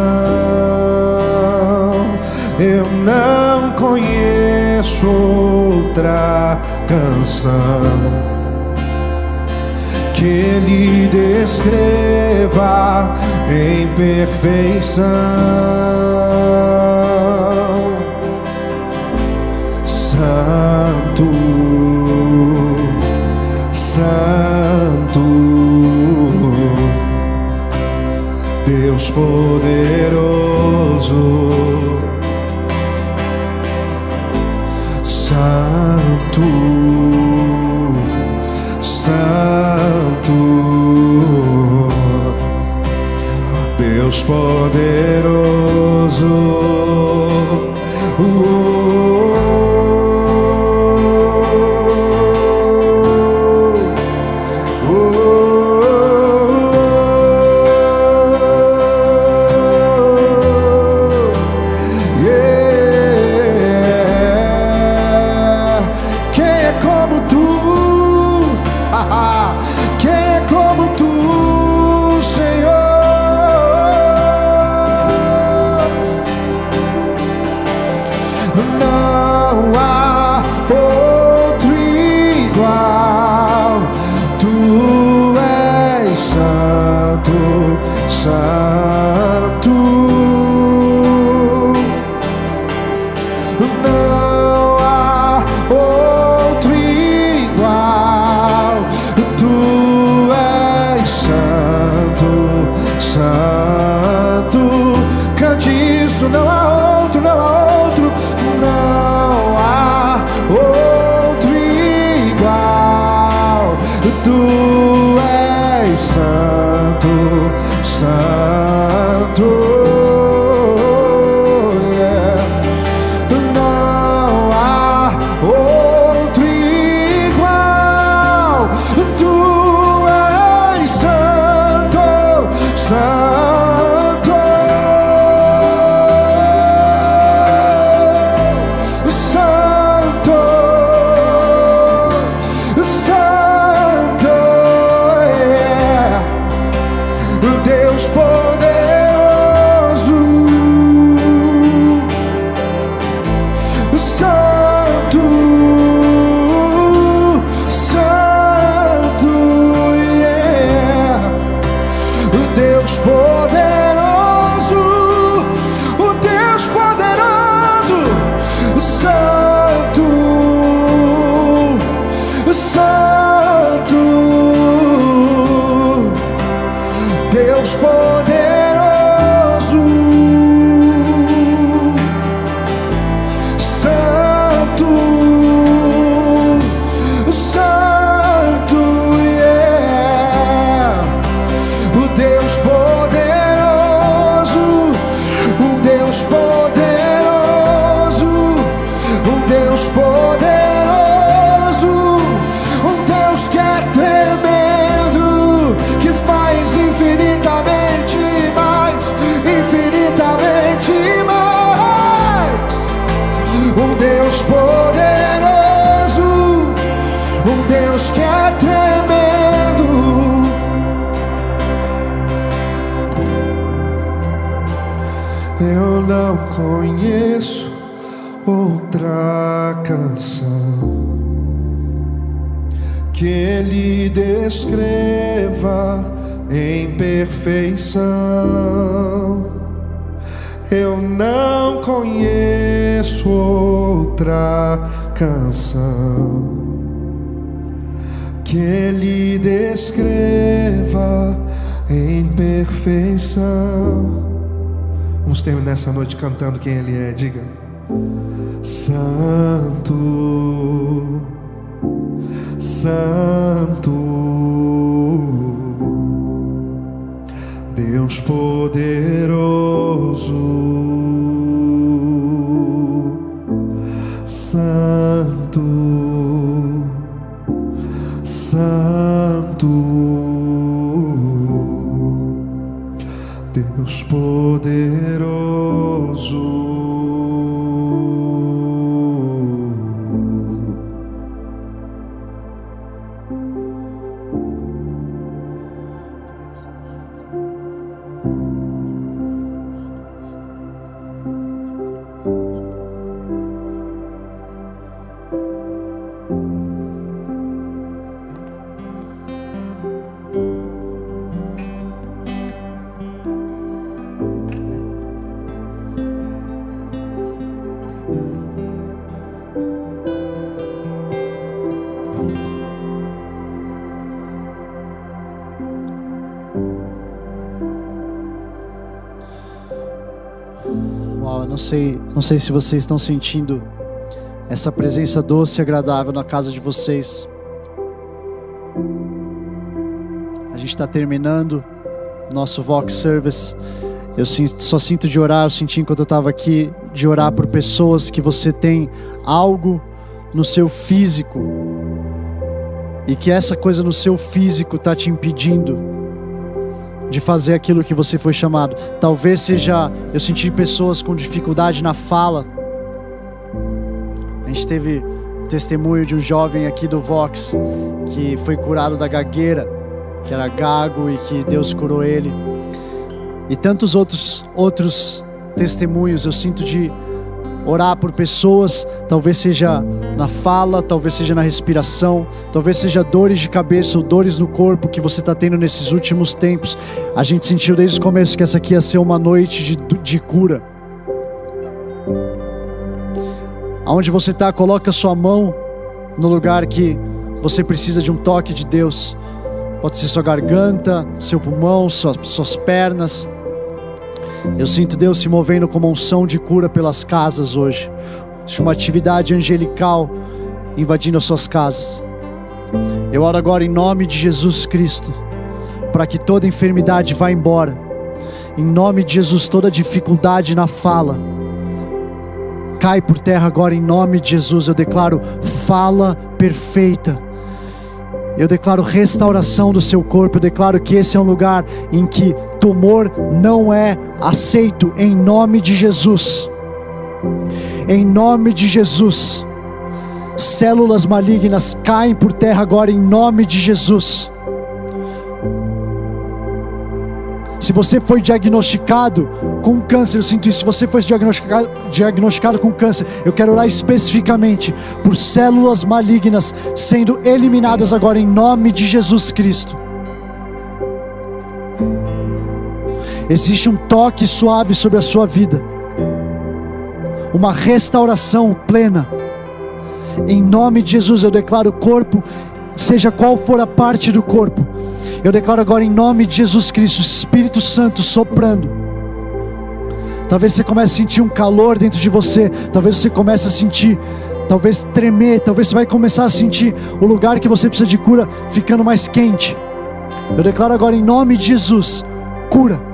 Eu não conheço outra canção que Ele descreva em perfeição. Santo, Santo. poderoso. Santo, Santo, Deus poderoso. Uh -oh. terminar essa noite cantando quem Ele é. Diga. Sei, não sei se vocês estão sentindo essa presença doce e agradável na casa de vocês. A gente está terminando nosso Vox Service. Eu só sinto de orar, eu senti enquanto eu estava aqui, de orar por pessoas que você tem algo no seu físico e que essa coisa no seu físico está te impedindo de fazer aquilo que você foi chamado. Talvez seja, eu senti pessoas com dificuldade na fala. A gente teve testemunho de um jovem aqui do Vox que foi curado da gagueira, que era gago e que Deus curou ele. E tantos outros outros testemunhos eu sinto de orar por pessoas, talvez seja na fala, talvez seja na respiração, talvez seja dores de cabeça ou dores no corpo que você está tendo nesses últimos tempos. A gente sentiu desde o começo que essa aqui ia ser uma noite de, de cura. Aonde você está, coloca sua mão no lugar que você precisa de um toque de Deus. Pode ser sua garganta, seu pulmão, sua- suas pernas. Eu sinto Deus se movendo como unção de cura pelas casas hoje. Existe uma atividade angelical invadindo as suas casas. Eu oro agora em nome de Jesus Cristo, para que toda enfermidade vá embora. Em nome de Jesus, toda dificuldade na fala cai por terra agora em nome de Jesus. Eu declaro fala perfeita. Eu declaro restauração do seu corpo. Eu declaro que esse é um lugar em que tumor não é aceito em nome de Jesus. Em nome de Jesus. Células malignas caem por terra agora em nome de Jesus. Se você foi diagnosticado com câncer, eu sinto isso. Se você foi diagnosticado, diagnosticado com câncer, eu quero orar especificamente por células malignas sendo eliminadas agora em nome de Jesus Cristo. Existe um toque suave sobre a sua vida, uma restauração plena. Em nome de Jesus, eu declaro o corpo, seja qual for a parte do corpo, eu declaro agora em nome de Jesus Cristo, Espírito Santo soprando. Talvez você comece a sentir um calor dentro de você, talvez você comece a sentir, talvez tremer, talvez você vai começar a sentir o lugar que você precisa de cura ficando mais quente. Eu declaro agora em nome de Jesus, cura.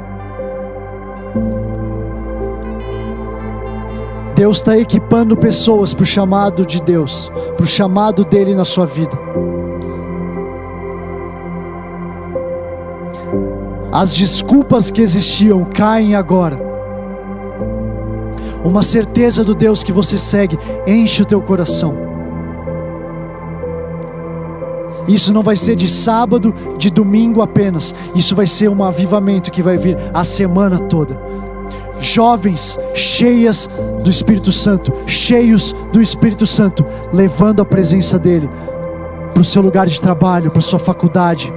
Deus está equipando pessoas para o chamado de Deus, para o chamado dele na sua vida. As desculpas que existiam caem agora. Uma certeza do Deus que você segue enche o teu coração. Isso não vai ser de sábado, de domingo apenas. Isso vai ser um avivamento que vai vir a semana toda. Jovens cheias do Espírito Santo, cheios do Espírito Santo, levando a presença dele para o seu lugar de trabalho, para sua faculdade,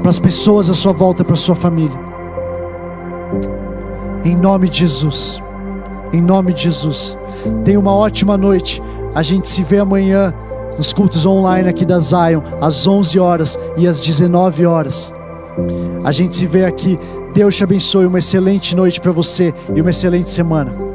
para as pessoas à sua volta, para sua família. Em nome de Jesus. Em nome de Jesus. Tenha uma ótima noite. A gente se vê amanhã nos cultos online aqui da Zion, às 11 horas e às 19 horas. A gente se vê aqui. Deus te abençoe. Uma excelente noite para você e uma excelente semana.